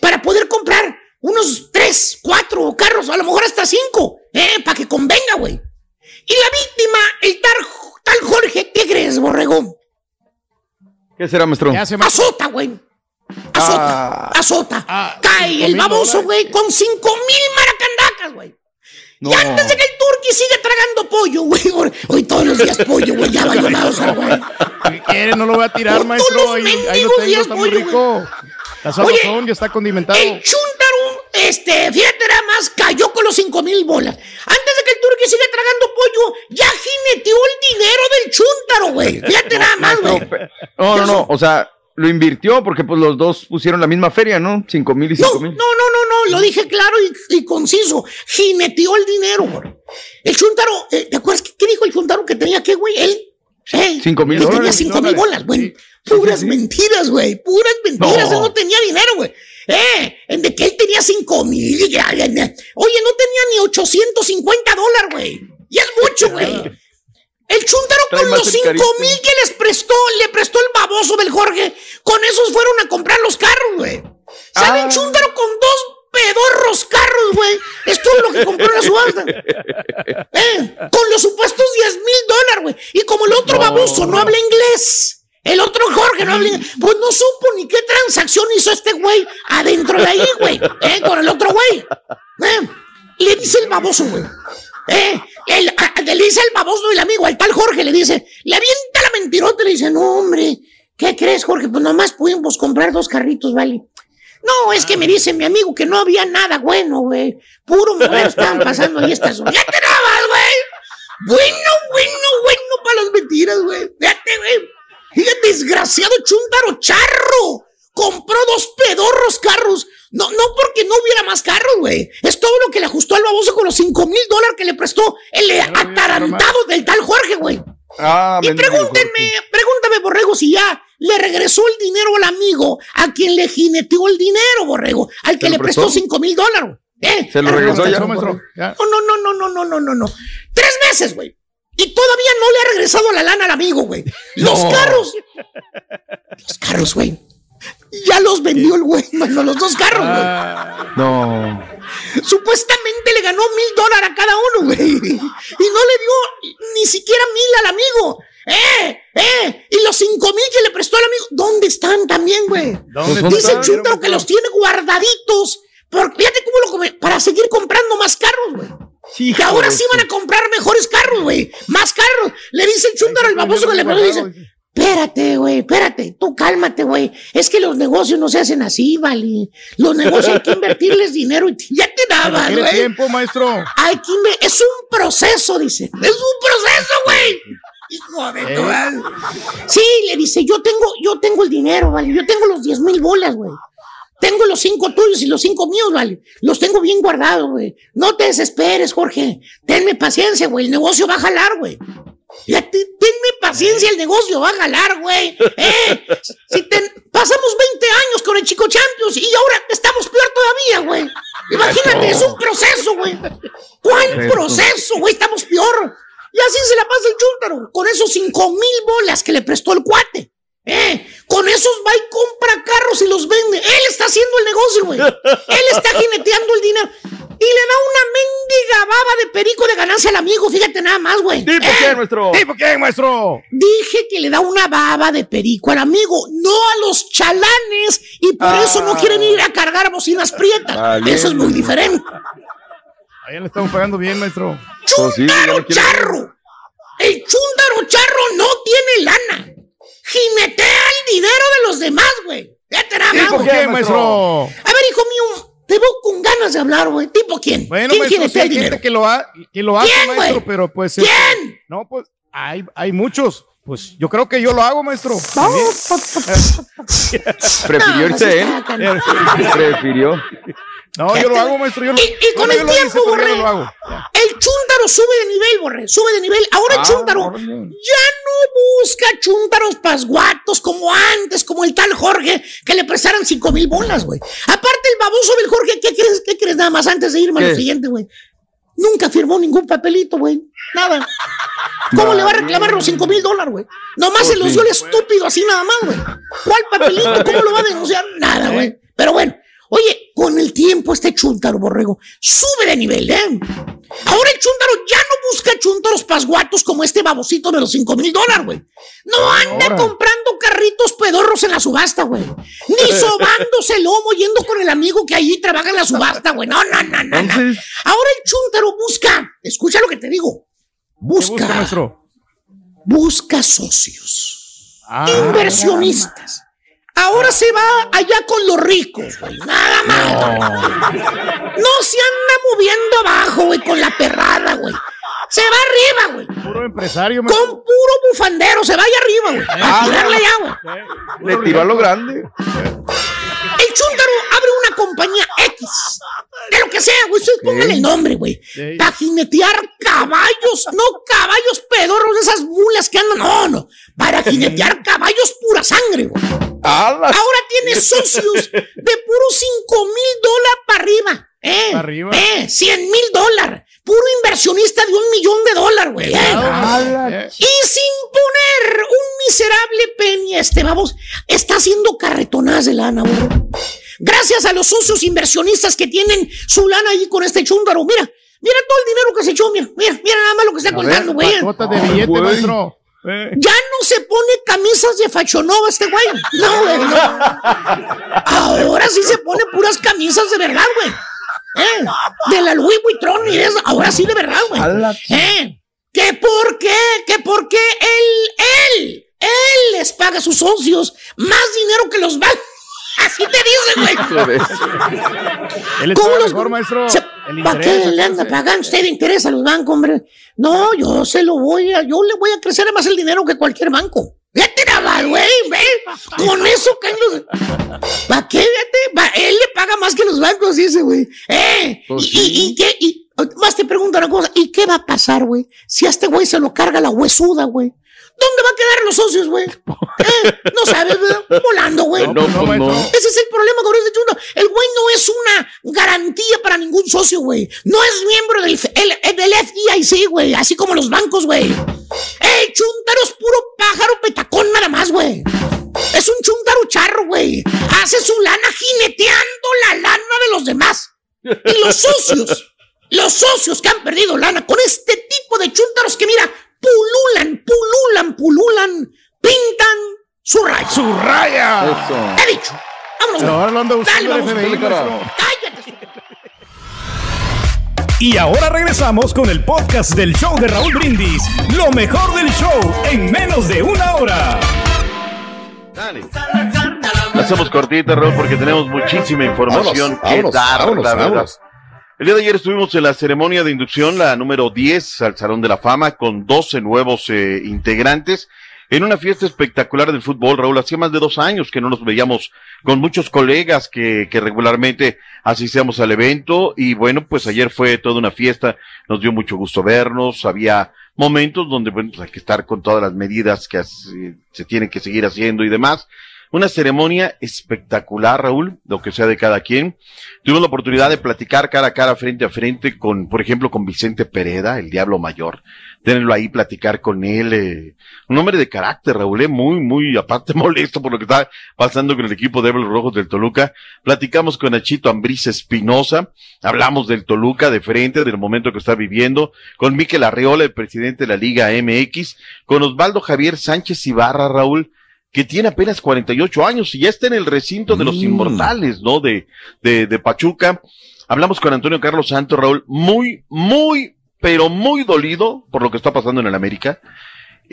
Para poder comprar unos tres, cuatro carros, a lo mejor hasta cinco, ¿eh? Para que convenga, güey. Y la víctima, el tal, tal Jorge, ¿qué crees, borregón? ¿Qué será, maestro? Azota, güey. Azota, ah. azota. Ah, Cae el baboso, güey, con cinco mil maracandacas, güey. Y antes de que el turqui siga tragando pollo, güey. Hoy todos los días pollo, güey. Ya valió la güey. ¿Qué quiere? No lo voy a tirar, maestro. Ahí, ahí, lo tengo, está muy rico. La salazón ya está condimentado. El chuntaro, este, fíjate nada más, cayó con los cinco mil bolas. Antes de que el turqui siga tragando pollo, ya jineteó el dinero del chuntaro, güey. Fíjate nada más, güey. No, no, no. O sea, lo invirtió porque pues los dos pusieron la misma feria, ¿no? Cinco mil y cinco mil. No, no, no, no, lo dije claro y, conciso. Jineteó el dinero, güey. El Chuntaro, eh, ¿te acuerdas qué, dijo el Chuntaro que tenía qué, güey? Él. Eh, cinco mil dólares. Tenía cinco mil bolas, güey. Puras mentiras, güey. Puras mentiras. Él no tenía dinero, güey. Eh, de que él tenía cinco mil. Oye, no tenía ni 850 dólares, güey. Y es mucho, güey. El Chuntaro con los cinco mil que les prestó, le prestó el baboso del Jorge, con esos fueron a comprar los carros, güey. ¿Saben? Ah. Chuntaro con dos pedorros carros, güey. Es todo lo que compró en la subasta. Eh, con los supuestos 10 mil dólares, güey. Y como el otro baboso no habla inglés, el otro Jorge no habla inglés, pues no supo ni qué transacción hizo este güey adentro de ahí, güey. Eh, con el otro güey. Eh, le dice el baboso, güey. Eh, el, le dice el baboso el amigo, al tal Jorge, le dice, le avienta la mentirota, le dice, no, hombre, ¿qué crees, Jorge? Pues nomás pudimos comprar dos carritos, ¿vale? No, es que me dice mi amigo que no había nada bueno, güey. Puro mujer estaban pasando ahí estas. ¡Ya te dabas, güey! Bueno, bueno, bueno para las mentiras, güey. Fíjate, güey. Fíjate, desgraciado chuntaro charro. Compró dos pedorros carros. No, no porque no hubiera más carros, güey. Es todo lo que le ajustó al baboso con los cinco mil dólares que le prestó el atarantado del tal Jorge, güey. Ah, y pregúntenme, pregúntame, Borrego, si ya le regresó el dinero al amigo a quien le jineteó el dinero, Borrego, al que le prestó cinco mil dólares. ¿Eh? ¿Se lo regresó ya? No, no, no, no, no, no, no, no. Tres meses, güey. Y todavía no le ha regresado la lana al amigo, güey. Los carros. Los carros, güey. Ya los vendió el güey, mano, los dos carros, güey. Ah. no. Supuestamente le ganó mil dólares a cada uno, güey. Y no le dio ni siquiera mil al amigo. ¡Eh! ¡Eh! Y los cinco mil que le prestó al amigo, ¿dónde están también, güey? Dice el Chuntaro que los tiene guardaditos. Porque fíjate cómo lo come, para seguir comprando más carros, güey. Sí, que ahora sí van a comprar mejores carros, güey. Más carros. Le dice el Chuntaro al baboso que le prestó dice, Espérate, güey, espérate, tú cálmate, güey. Es que los negocios no se hacen así, vale. Los negocios hay que invertirles dinero y ya te daba, güey. tiempo, maestro? Hay que es un proceso, dice. Es un proceso, güey. Hijo de ¿Eh? Sí, le dice, yo tengo, yo tengo el dinero, vale. Yo tengo los 10 mil bolas, güey. Tengo los cinco tuyos y los cinco míos, vale. Los tengo bien guardados, güey. No te desesperes, Jorge. Tenme paciencia, güey. El negocio va a jalar, güey. Ya tenme paciencia, el negocio va a jalar, güey. ¿Eh? Si pasamos 20 años con el Chico Champions y ahora estamos peor todavía, güey. Imagínate, es un proceso, güey. ¿Cuál proceso, güey? Estamos peor. Y así se la pasa el chúntaro, con esos 5 mil bolas que le prestó el cuate. ¿Eh? Con esos va y compra carros y los vende. Él está haciendo el negocio, güey. Él está jineteando el dinero y le da una mendiga baba de perico de ganancia al amigo. Fíjate nada más, güey. ¿Tipo ¿Eh? qué, maestro? ¿Tipo qué, maestro? Dije que le da una baba de perico al amigo, no a los chalanes. Y por eso no quieren ir a cargar bocinas prietas. Eso es muy diferente. Ahí le estamos pagando bien, maestro. ¡Chúndaro charro! El chúndaro charro no tiene lana. Jinetea el dinero de los demás, güey. Fíjate nada más, qué, maestro? A ver, hijo mío, te veo con ganas de hablar, güey. ¿Tipo quién? Bueno, ¿Quién maestro, sí, hay gente que lo, ha, que lo hace, ¿Quién, maestro, pero pues... Este, ¿Quién? no, pues hay, hay muchos. Pues yo creo que yo lo hago, maestro. Prefirió irse, ¿eh? Prefirió. No, yo lo hago, maestro. Yo lo, y, con el tiempo, Borre, el chúntaro sube de nivel, Borre, sube de nivel. Ahora el ah, chúntaro ya no busca chúntaros pasguatos como antes, como el tal Jorge, que le prestaran cinco mil bolas, güey. Aparte, el baboso del Jorge, ¿qué crees, qué crees nada más antes de irme a lo siguiente, güey? Nunca firmó ningún papelito, güey. Nada. ¿Cómo le va a reclamar los cinco mil dólares, güey? Nomás se los dio el estúpido así nada más, güey. ¿Cuál papelito? ¿Cómo lo va a denunciar? Nada, güey. Pero bueno, Oye, con el tiempo este chuntaro borrego sube de nivel, ¿eh? Ahora el chuntaro ya no busca chuntaros pasguatos como este babosito de los 5 mil dólares, güey. No anda comprando carritos pedorros en la subasta, güey. Ni sobándose el lomo yendo con el amigo que allí trabaja en la subasta, güey. No, no, no, no. Ahora el chuntaro busca, escucha lo que te digo. Busca. busca, socios. Ah. inversionistas Ahora se va allá con los ricos, güey. Nada más. No. se anda moviendo abajo, güey, con la perrada, güey. Se va arriba, güey. Puro empresario, Con puro bufandero, se vaya arriba, güey. A ah, tirarle agua. Le tiró a lo grande. El chúntaro abre una compañía X. De lo que sea, güey. Ustedes pongan el nombre, güey. Para jinetear caballos. No caballos pedorros esas mulas que andan. No, no. Para jinetear caballos pura sangre, güey. Ahora tiene socios de puro 5 mil dólares para arriba. ¿Eh? arriba. ¿Eh? 100 mil dólares. Puro inversionista de un millón de dólares, güey. ¿eh? Y sin poner un miserable este vamos, está haciendo carretonadas de lana, güey. Gracias a los socios inversionistas que tienen su lana ahí con este chúndaro. Mira, mira todo el dinero que se echó. Mira, mira, mira nada más lo que está contando, güey. de billete, maestro. Eh. Ya no se pone camisas de fachonova este güey. No, güey. Ahora sí se pone puras camisas de verdad, güey. Eh, de la Louis Vuitton y eso. Ahora sí de verdad, güey. Eh, ¿Qué por qué? ¿Qué por qué él, él, él les paga a sus socios más dinero que los bancos? Así te dice, güey. ¿Cómo los mejor, maestro? ¿Para qué le anda pagando usted interés a los bancos, hombre? No, yo se lo voy a, yo le voy a crecer más el dinero que cualquier banco. Vete nada, güey, ve. Con eso caen los. ¿Para qué? Vete. Él le paga más que los bancos, dice, güey. ¿Eh? Pues ¿Y, y, qué? Y, más te pregunto una cosa. ¿Y qué va a pasar, güey? Si a este güey se lo carga la huesuda, güey. ¿Dónde va a quedar los socios, güey? ¿Eh? No sabes, Volando, güey. No, no, Ese es el problema con este chunta. El güey no es una garantía para ningún socio, güey. No es miembro del, el, del FDIC, güey. Así como los bancos, güey. El chuntaro es puro pájaro petacón nada más, güey. Es un chuntaro charro, güey. Hace su lana jineteando la lana de los demás. Y los socios, los socios que han perdido lana con este tipo de chuntaros que, mira, pululan, pululan, pululan, pintan su raya. ¡Su raya! Eso. He dicho. Vámonos. Pero ahora lo anda el FBI, Cállate. Y ahora regresamos con el podcast del show de Raúl Brindis. Lo mejor del show en menos de una hora. Dale. hacemos cortita, Raúl, porque tenemos muchísima información que dar, la verdad. El día de ayer estuvimos en la ceremonia de inducción, la número 10 al Salón de la Fama, con 12 nuevos eh, integrantes, en una fiesta espectacular del fútbol, Raúl. Hacía más de dos años que no nos veíamos con muchos colegas que, que regularmente asistíamos al evento, y bueno, pues ayer fue toda una fiesta, nos dio mucho gusto vernos, había momentos donde, bueno, pues hay que estar con todas las medidas que se tienen que seguir haciendo y demás. Una ceremonia espectacular, Raúl, lo que sea de cada quien. Tuvimos la oportunidad de platicar cara a cara, frente a frente, con, por ejemplo, con Vicente Pereda, el Diablo Mayor. Tenerlo ahí, platicar con él. Eh, un hombre de carácter, Raúl, eh, muy, muy, aparte molesto por lo que está pasando con el equipo de Los Rojos del Toluca. Platicamos con Achito Ambrisa Espinosa. Hablamos del Toluca de frente, del momento que está viviendo. Con Miquel Arreola, el presidente de la Liga MX. Con Osvaldo Javier Sánchez Ibarra, Raúl que tiene apenas 48 años y ya está en el recinto de los mm. inmortales, ¿no? De, de, de Pachuca. Hablamos con Antonio Carlos Santos, Raúl, muy, muy, pero muy dolido por lo que está pasando en el América.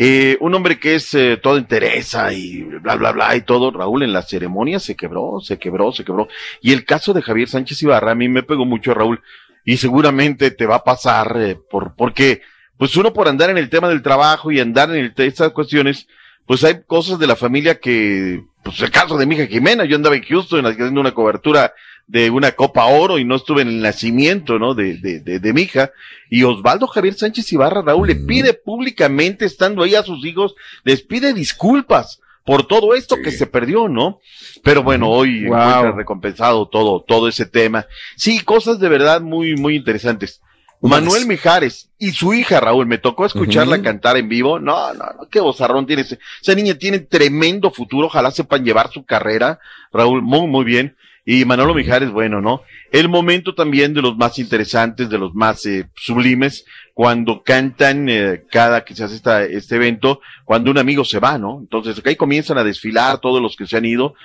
Eh, un hombre que es eh, todo interesa y bla, bla, bla y todo. Raúl, en la ceremonia se quebró, se quebró, se quebró. Y el caso de Javier Sánchez Ibarra a mí me pegó mucho, Raúl, y seguramente te va a pasar eh, por, porque, pues uno por andar en el tema del trabajo y andar en el, estas cuestiones, pues hay cosas de la familia que, pues el caso de mi hija Jimena, yo andaba en Houston haciendo una cobertura de una Copa Oro y no estuve en el nacimiento, ¿no? De, de, de, de mi hija. Y Osvaldo Javier Sánchez Ibarra, Raúl, le pide públicamente, estando ahí a sus hijos, les pide disculpas por todo esto que se perdió, ¿no? Pero bueno, hoy wow. recompensado todo, todo ese tema. Sí, cosas de verdad muy, muy interesantes. Manuel Mijares y su hija Raúl, me tocó escucharla cantar en vivo. No, no, no, qué bozarrón tiene ese. Esa niña tiene tremendo futuro, ojalá sepan llevar su carrera, Raúl, muy, muy bien. Y Manolo Mijares, bueno, ¿no? El momento también de los más interesantes, de los más eh, sublimes, cuando cantan eh, cada que se hace esta, este evento, cuando un amigo se va, ¿no? Entonces, ahí comienzan a desfilar todos los que se han ido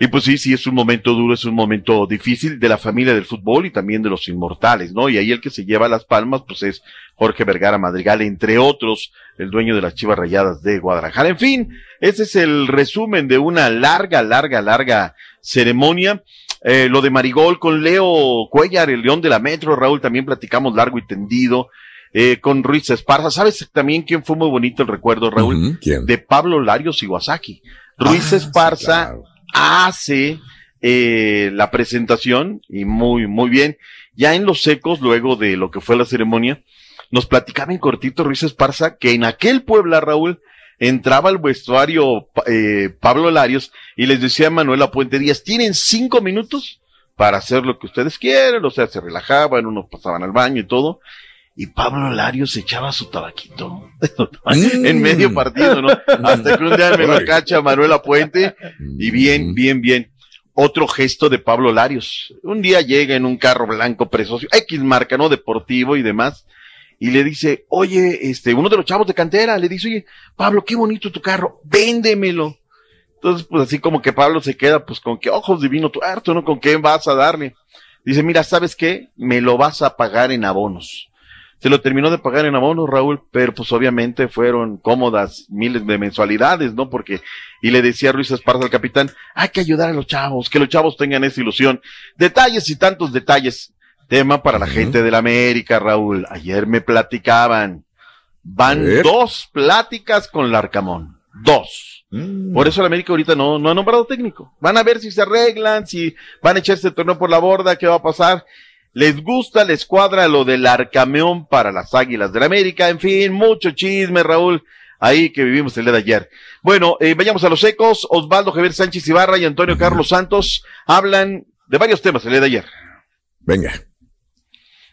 y pues sí, sí, es un momento duro, es un momento difícil de la familia del fútbol y también de los inmortales, ¿no? Y ahí el que se lleva las palmas, pues es Jorge Vergara Madrigal, entre otros, el dueño de las Chivas Rayadas de Guadalajara. En fin, ese es el resumen de una larga, larga, larga ceremonia. Eh, lo de Marigol con Leo Cuellar, el león de la Metro, Raúl, también platicamos largo y tendido. Eh, con Ruiz Esparza. ¿Sabes también quién fue muy bonito el recuerdo, Raúl? ¿Quién? De Pablo Larios Iwasaki. Ruiz Ah, Esparza hace eh, la presentación y muy, muy bien. Ya en los secos, luego de lo que fue la ceremonia, nos platicaba en cortito Ruiz Esparza que en aquel Puebla, Raúl, entraba al vestuario eh, Pablo Larios y les decía a Manuela Puente Díaz, tienen cinco minutos para hacer lo que ustedes quieren, o sea, se relajaban, unos pasaban al baño y todo, y Pablo Larios echaba su tabaquito en medio partido, ¿no? Hasta que un día me la cacha Manuela Puente y bien, bien, bien. otro gesto de Pablo Larios. Un día llega en un carro blanco precioso, X marca, ¿no? Deportivo y demás. Y le dice, oye, este, uno de los chavos de cantera, le dice, oye, Pablo, qué bonito tu carro, véndemelo. Entonces, pues así como que Pablo se queda, pues con qué ojos divino tuerto, ¿no? ¿Con qué vas a darle? Dice, mira, ¿sabes qué? Me lo vas a pagar en abonos. Se lo terminó de pagar en abonos, Raúl, pero pues obviamente fueron cómodas miles de mensualidades, ¿no? Porque, y le decía Ruiz Esparza al capitán, hay que ayudar a los chavos, que los chavos tengan esa ilusión. Detalles y tantos detalles. Tema para la gente de la América, Raúl. Ayer me platicaban. Van dos pláticas con Larcamón. Dos. Mm. Por eso la América ahorita no, no ha nombrado técnico. Van a ver si se arreglan, si van a echar este torneo por la borda, qué va a pasar les gusta, les cuadra lo del arcameón para las Águilas del la América, en fin, mucho chisme, Raúl, ahí que vivimos el día de ayer. Bueno, eh, vayamos a los ecos, Osvaldo Javier Sánchez Ibarra y Antonio Carlos Santos hablan de varios temas el día de ayer. Venga.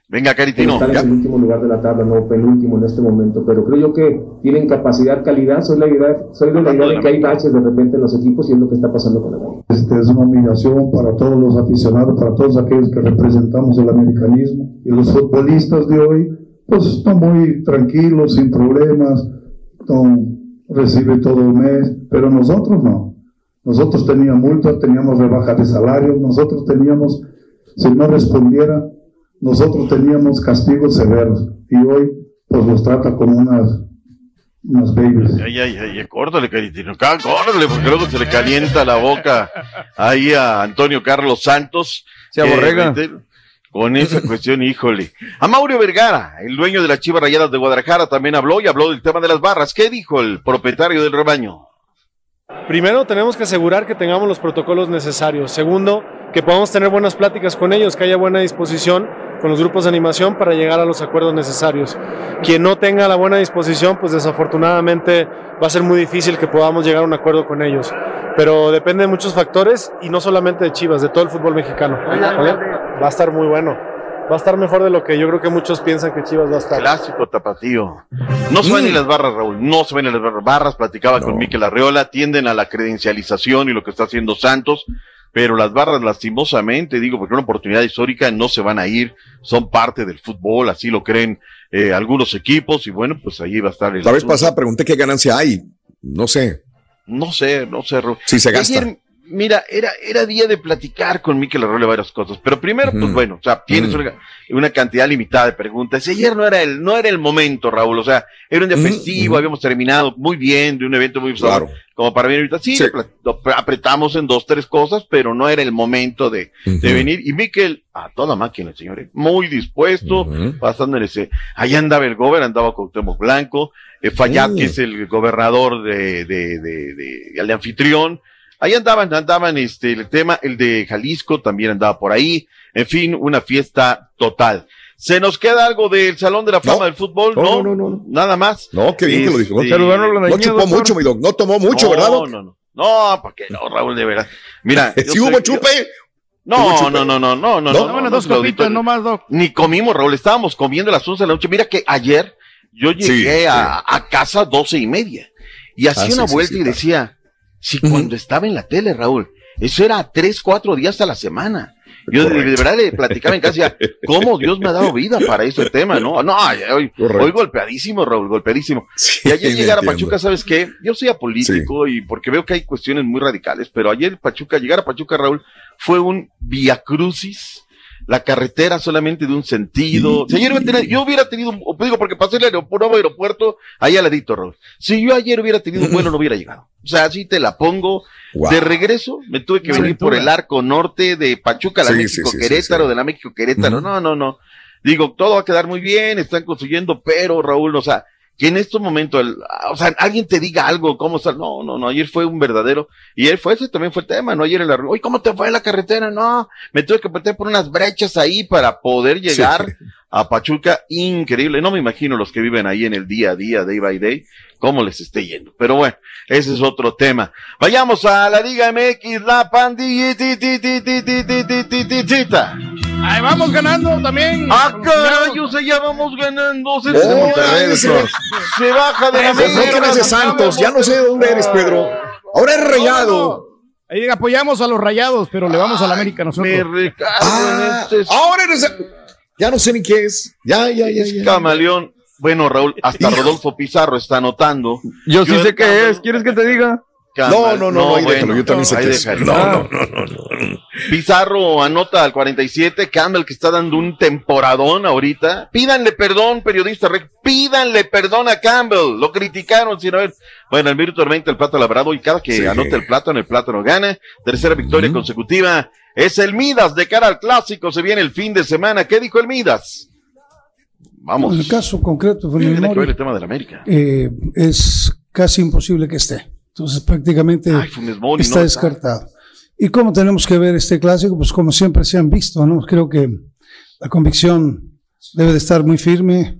Venga, Caritino. Están en el último lugar de la tabla, no penúltimo en este momento, pero creo yo que tienen capacidad, calidad. Soy, la idea, soy de la idea de que hay baches de repente en los equipos y es lo que está pasando con el Este es una humillación para todos los aficionados, para todos aquellos que representamos el americanismo. Y los futbolistas de hoy, pues están muy tranquilos, sin problemas, reciben todo el mes, pero nosotros no. Nosotros teníamos multas, teníamos rebaja de salario, nosotros teníamos, si no respondiera, nosotros teníamos castigos severos y hoy pues nos trata como unas babies. Ay, ay, ay, córtale, caritino, córtale, porque luego se le calienta la boca ahí a Antonio Carlos Santos. Se aborrega. Con esa cuestión, híjole. A Mauro Vergara, el dueño de las Chivas Rayadas de Guadalajara, también habló y habló del tema de las barras. ¿Qué dijo el propietario del rebaño? Primero, tenemos que asegurar que tengamos los protocolos necesarios. Segundo, que podamos tener buenas pláticas con ellos, que haya buena disposición con los grupos de animación para llegar a los acuerdos necesarios. Quien no tenga la buena disposición, pues desafortunadamente va a ser muy difícil que podamos llegar a un acuerdo con ellos. Pero depende de muchos factores y no solamente de Chivas, de todo el fútbol mexicano. Va a estar muy bueno. Va a estar mejor de lo que yo creo que muchos piensan que Chivas va a estar. Clásico tapatío. No se ven ni las barras, Raúl. No se ven ni las barras. Barras, platicaba con Miquel Arreola, tienden a la credencialización y lo que está haciendo Santos pero las barras lastimosamente, digo, porque una oportunidad histórica no se van a ir, son parte del fútbol, así lo creen eh, algunos equipos y bueno, pues ahí va a estar el... La vez pasada pregunté qué ganancia hay, no sé. No sé, no sé. Si se gasta. Mira, era, era día de platicar con Miquel Arroyo varias cosas, pero primero, pues bueno, o sea, tienes una, cantidad limitada de preguntas. Ayer no era el, no era el momento, Raúl, o sea, era un día festivo, habíamos terminado muy bien, de un evento muy claro como para venir ahorita. Sí, apretamos en dos, tres cosas, pero no era el momento de, venir. Y Miquel, a toda máquina, señores, muy dispuesto, pasando en ese. Allá andaba el gober, andaba con Temo Blanco, eh, Fayad, que es el gobernador de, de, de, de, de, anfitrión. Ahí andaban, andaban este, el tema, el de Jalisco también andaba por ahí. En fin, una fiesta total. ¿Se nos queda algo del Salón de la Fama del Fútbol? No no, no, Nada más. No, qué bien que lo dijo. Este, no chupó mucho, mi dog. No tomó mucho, ¿verdad? No, no, no. No, ¿para qué no, Raúl, de verdad? Mira. si hubo chupe. No, no, no, no, no, no, no. Bueno, dos copitas nomás, Doc. Ni comimos, Raúl. Estábamos comiendo a las once de la noche. Mira que ayer yo llegué a, a, casa doce y media y hacía ah, una vuelta y decía, si cuando estaba en la tele, Raúl, eso era tres, cuatro días a la semana. Yo de, verdad le platicaba en casa, ¿cómo Dios me ha dado vida para ese tema? No, no, hoy, hoy golpeadísimo, Raúl, golpeadísimo. y ayer llegar a Pachuca, ¿sabes qué? Yo soy apolítico y porque veo que hay cuestiones muy radicales, pero ayer Pachuca, llegar a Pachuca, Raúl, fue un via crucis la carretera solamente de un sentido. Si ayer yo hubiera tenido, o digo porque pasé el aeropuerto, nuevo aeropuerto, ahí al ladito, Raúl. Si yo ayer hubiera tenido un vuelo, no hubiera llegado. O sea, así te la pongo. De regreso, me tuve que venir por el arco norte de Pachuca, la México Querétaro, de la México Querétaro. No, no, no. Digo, todo va a quedar muy bien, están construyendo, pero Raúl, o sea, que en estos momentos, o sea, alguien te diga algo, cómo está, no, no, no, ayer fue un verdadero, y él fue, ese también fue el tema, ¿no? Ayer en la oye, ¿cómo te fue en la carretera? No, me tuve que meter por unas brechas ahí para poder llegar a Pachuca, increíble, no me imagino los que viven ahí en el día a día, day by day, cómo les esté yendo, pero bueno, ese es otro tema. Vayamos a la Liga MX, la pandilla, Ahí vamos ganando también. Ah, caray, o sea, ya vamos ganando. Se, baja de la No, no Santos, ya no sé de dónde eres, Pedro. Ahora es rayado. Ahí apoyamos a los rayados, pero le vamos a la América nosotros. Me Ah, este ahora eres- ya no sé ni qué es. Ya, ya, ya. ya. Camaleón. Bueno, Raúl, hasta Rodolfo Pizarro está anotando. Yo sí Joel sé qué es. ¿Quieres que te diga? No, no, no, no, ahí déjalo, yo también sé qué es. déjalo. No, no, no, no, no. Pizarro anota al 47, Campbell que está dando un temporadón ahorita. Pídanle perdón, periodista Rec, pídanle perdón a Campbell. Lo criticaron sin haber. Bueno, el minuto 20 el plato labrado y cada que Sí. anota el plátano, el plátano gana. Tercera victoria consecutiva. Es el Midas de cara al clásico. Se viene el fin de semana. ¿Qué dijo el Midas? Vamos. En el caso concreto, ¿Qué tiene que ver el tema de la América? eh, es casi imposible que esté. Entonces prácticamente Ay, Funes Mori está no está. descartado. ¿Y cómo tenemos que ver este clásico? Pues como siempre se han visto, ¿no? Creo que la convicción debe de estar muy firme.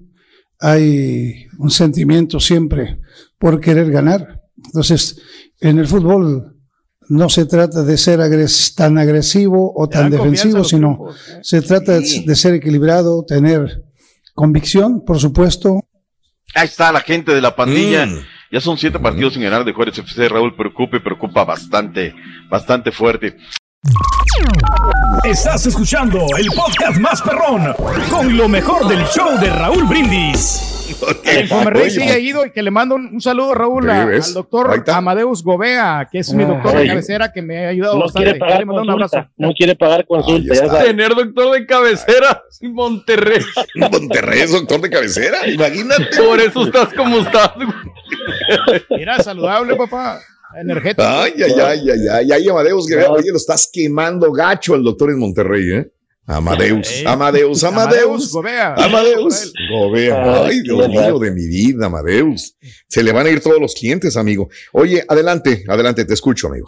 Hay un sentimiento siempre por querer ganar. Entonces, en el fútbol no se trata de ser agres- tan agresivo o tan defensivo, sino ¿eh? se trata Sí. de ser equilibrado, tener convicción, por supuesto, Ahí está la gente de la pandilla. Mm. Ya son siete partidos sin ganar de Juárez FC. Raúl preocupa y preocupa bastante, bastante fuerte. Estás escuchando el podcast más perrón con lo mejor del show de Raúl Brindis. El Infomerrey sigue ido y que le mando un, un saludo, Raúl, al doctor. Amadeus Gobea, que es mi Ah, doctor de cabecera, que me ha ayudado No bastante. quiere pagar Ya le mando un consulta, abrazo. no quiere pagar consulta, ya está. Tener doctor de cabecera en Monterrey. Monterrey es doctor de cabecera, imagínate. Por eso estás como estás. güey. Mira, saludable, papá. Energético. Ay, ay, ay, ay, ay, ay, Amadeus, que oye, lo estás quemando gacho al doctor en Monterrey, ¿eh? Amadeus, Eh, Amadeus, Amadeus Amadeus, Gobea. Amadeus, Gobea. Ay, Dios mío de mi vida, Amadeus. Se le van a ir todos los clientes, amigo. Oye, adelante, adelante, te escucho, amigo.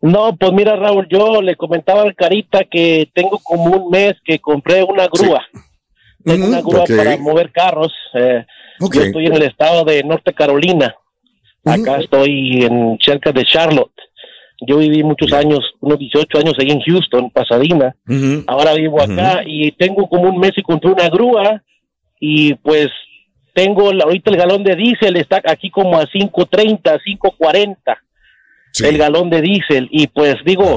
No, pues mira, Raúl, yo le comentaba al Carita que tengo como un mes que compré una grúa. Tengo una grúa para mover carros. eh. Yo estoy en el estado de Norte Carolina. Acá estoy en cerca de Charlotte. Yo viví muchos años, unos 18 años ahí en Houston, Pasadena. Ahora vivo acá y tengo como un mes y compré una grúa y pues tengo la- ahorita el galón de diésel está aquí como a 5.30, 5.40 el galón de diésel y pues digo,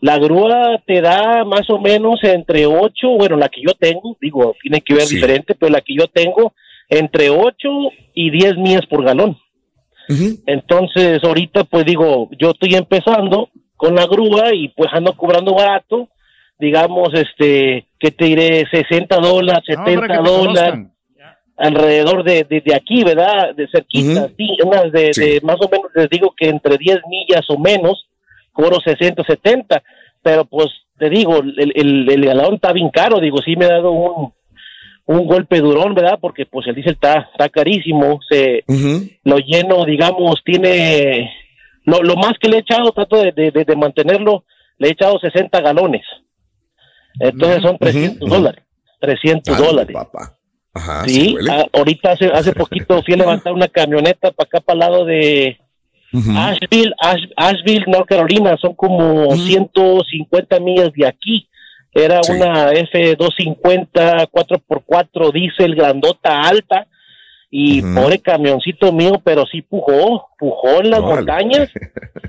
la grúa te da más o menos entre 8, bueno, la que yo tengo, digo, tiene que ver Sí. diferente, pero la que yo tengo entre 8 y 10 millas por galón. Entonces, ahorita pues digo, yo estoy empezando con la grúa y pues ando cobrando barato, digamos, este, que te diré 60 dólares, No, para 70 que te dólares, alrededor de, de, de aquí, ¿verdad? De cerquita, sí, unas de, Sí. de más o menos les digo que entre 10 millas o menos, cobro 60, 70, pero pues te digo, el, el, el galón está bien caro, digo, sí me ha dado un, un golpe durón, ¿verdad? Porque pues el diésel está, está carísimo, se lo lleno, digamos, tiene, lo, lo más que le he echado, trato de, de, de- mantenerlo, le he echado 60 galones, entonces son 300 dólares, 300 dólares. Ajá, Sí, a- ahorita hace, hace poquito fui a levantar una camioneta para acá, para el lado de Asheville, Ash- Asheville, North Carolina, son como 150 millas de aquí. Era una F250 4x4 diésel grandota alta y pobre camioncito mío, pero sí pujó, pujó en las Órale. montañas.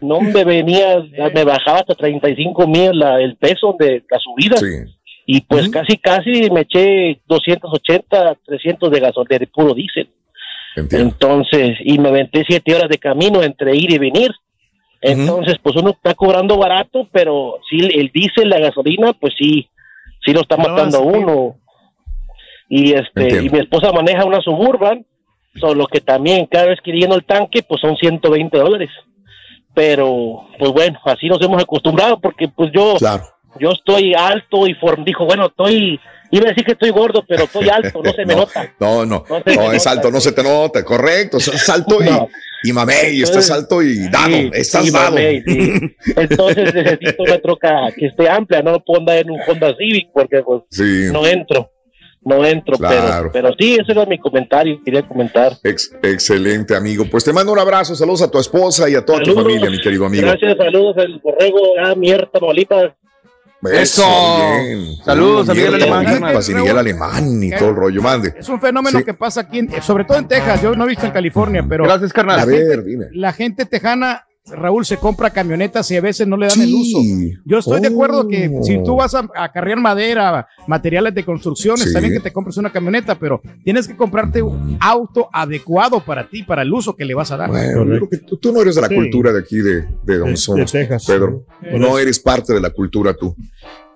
No me venía, me bajaba hasta 35 millas la- el peso de la subida. Y pues casi, casi me eché 280, 300 de gasolina, de puro diésel. Entonces, y me aventé siete horas de camino entre ir y venir. Entonces, pues uno está cobrando barato, pero sí, el diésel, la gasolina, pues sí, sí lo está matando a uno. Y este, y mi esposa maneja una Suburban, solo que también cada vez que lleno el tanque, pues son 120 dólares. Pero, pues bueno, así nos hemos acostumbrado, porque pues yo, yo estoy alto y form, dijo, bueno, estoy, iba a decir que estoy gordo, pero estoy alto, no se me nota. No, no, No se no, es nota, alto, no se te nota, correcto, estás alto y, y mamey, estás alto y dado, Sí, estás sí, dado. mamey, sí. Entonces necesito una troca que esté amplia, no puedo andar en un Honda Civic porque pues Sí. no entro, no entro, Claro. pero, pero sí, ese era mi comentario, quería comentar. Ex- excelente, amigo. Pues te mando un abrazo, saludos a tu esposa y a toda tu familia, mi querido amigo. Gracias, saludos al borrego, a mierda, Tamaulipas. Eso, bien. Saludos a Miguel Mierda, Alemán, y Miguel Alemán y todo el rollo, mande. Es un fenómeno que pasa aquí, en- sobre todo en Texas. Yo no he visto en California, pero. Gracias, carnal. La A ver, gente, dime. la gente tejana Raúl, se compra camionetas y a veces no le dan el uso. Yo estoy de acuerdo que si tú vas a, cargar madera, materiales de construcción, está bien que te compres una camioneta, pero tienes que comprarte un auto adecuado para ti, para el uso que le vas a dar. Bueno, tú, no eres de la cultura de aquí de, de donde somos, Pedro. No eres parte de la cultura tú.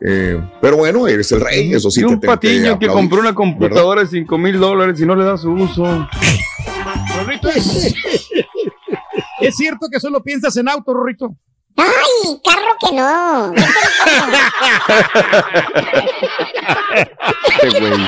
Eh, pero bueno, eres el rey, eso sí. Y un patiño que, compró una computadora de 5 mil dólares y no le da su uso. ¿Es cierto que solo piensas en auto, Rorrito? ¡Ay, carro que no! Qué güey.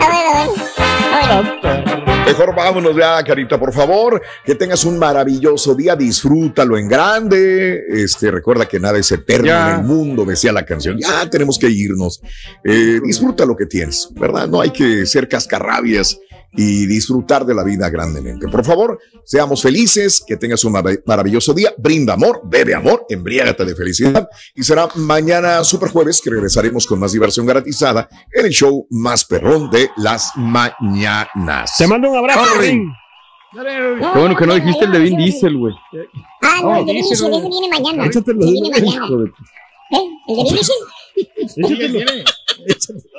A ver, a ver. Mejor vámonos ya, Carita, por favor. Que tengas un maravilloso día. Disfrútalo en grande. Este, recuerda que nada es eterno en el mundo, decía la canción. Ya tenemos que irnos. Eh, disfruta lo que tienes, ¿verdad? No hay que ser cascarrabias y disfrutar de la vida grandemente. Por favor, seamos felices, que tengas un maravilloso día, brinda amor, bebe amor, embriágate de felicidad y será mañana super jueves que regresaremos con más diversión garantizada en el show más perrón de las mañanas. Te mando un abrazo. Qué bueno que no dijiste el de Vin Diesel, güey. Ah, no, el de Vin Diesel, ese viene mañana. Échate el de Vin Diesel. ¿Eh? ¿El de Vin Diesel? Échatelo.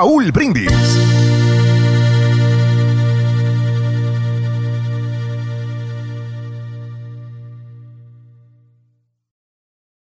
Raúl Brindis.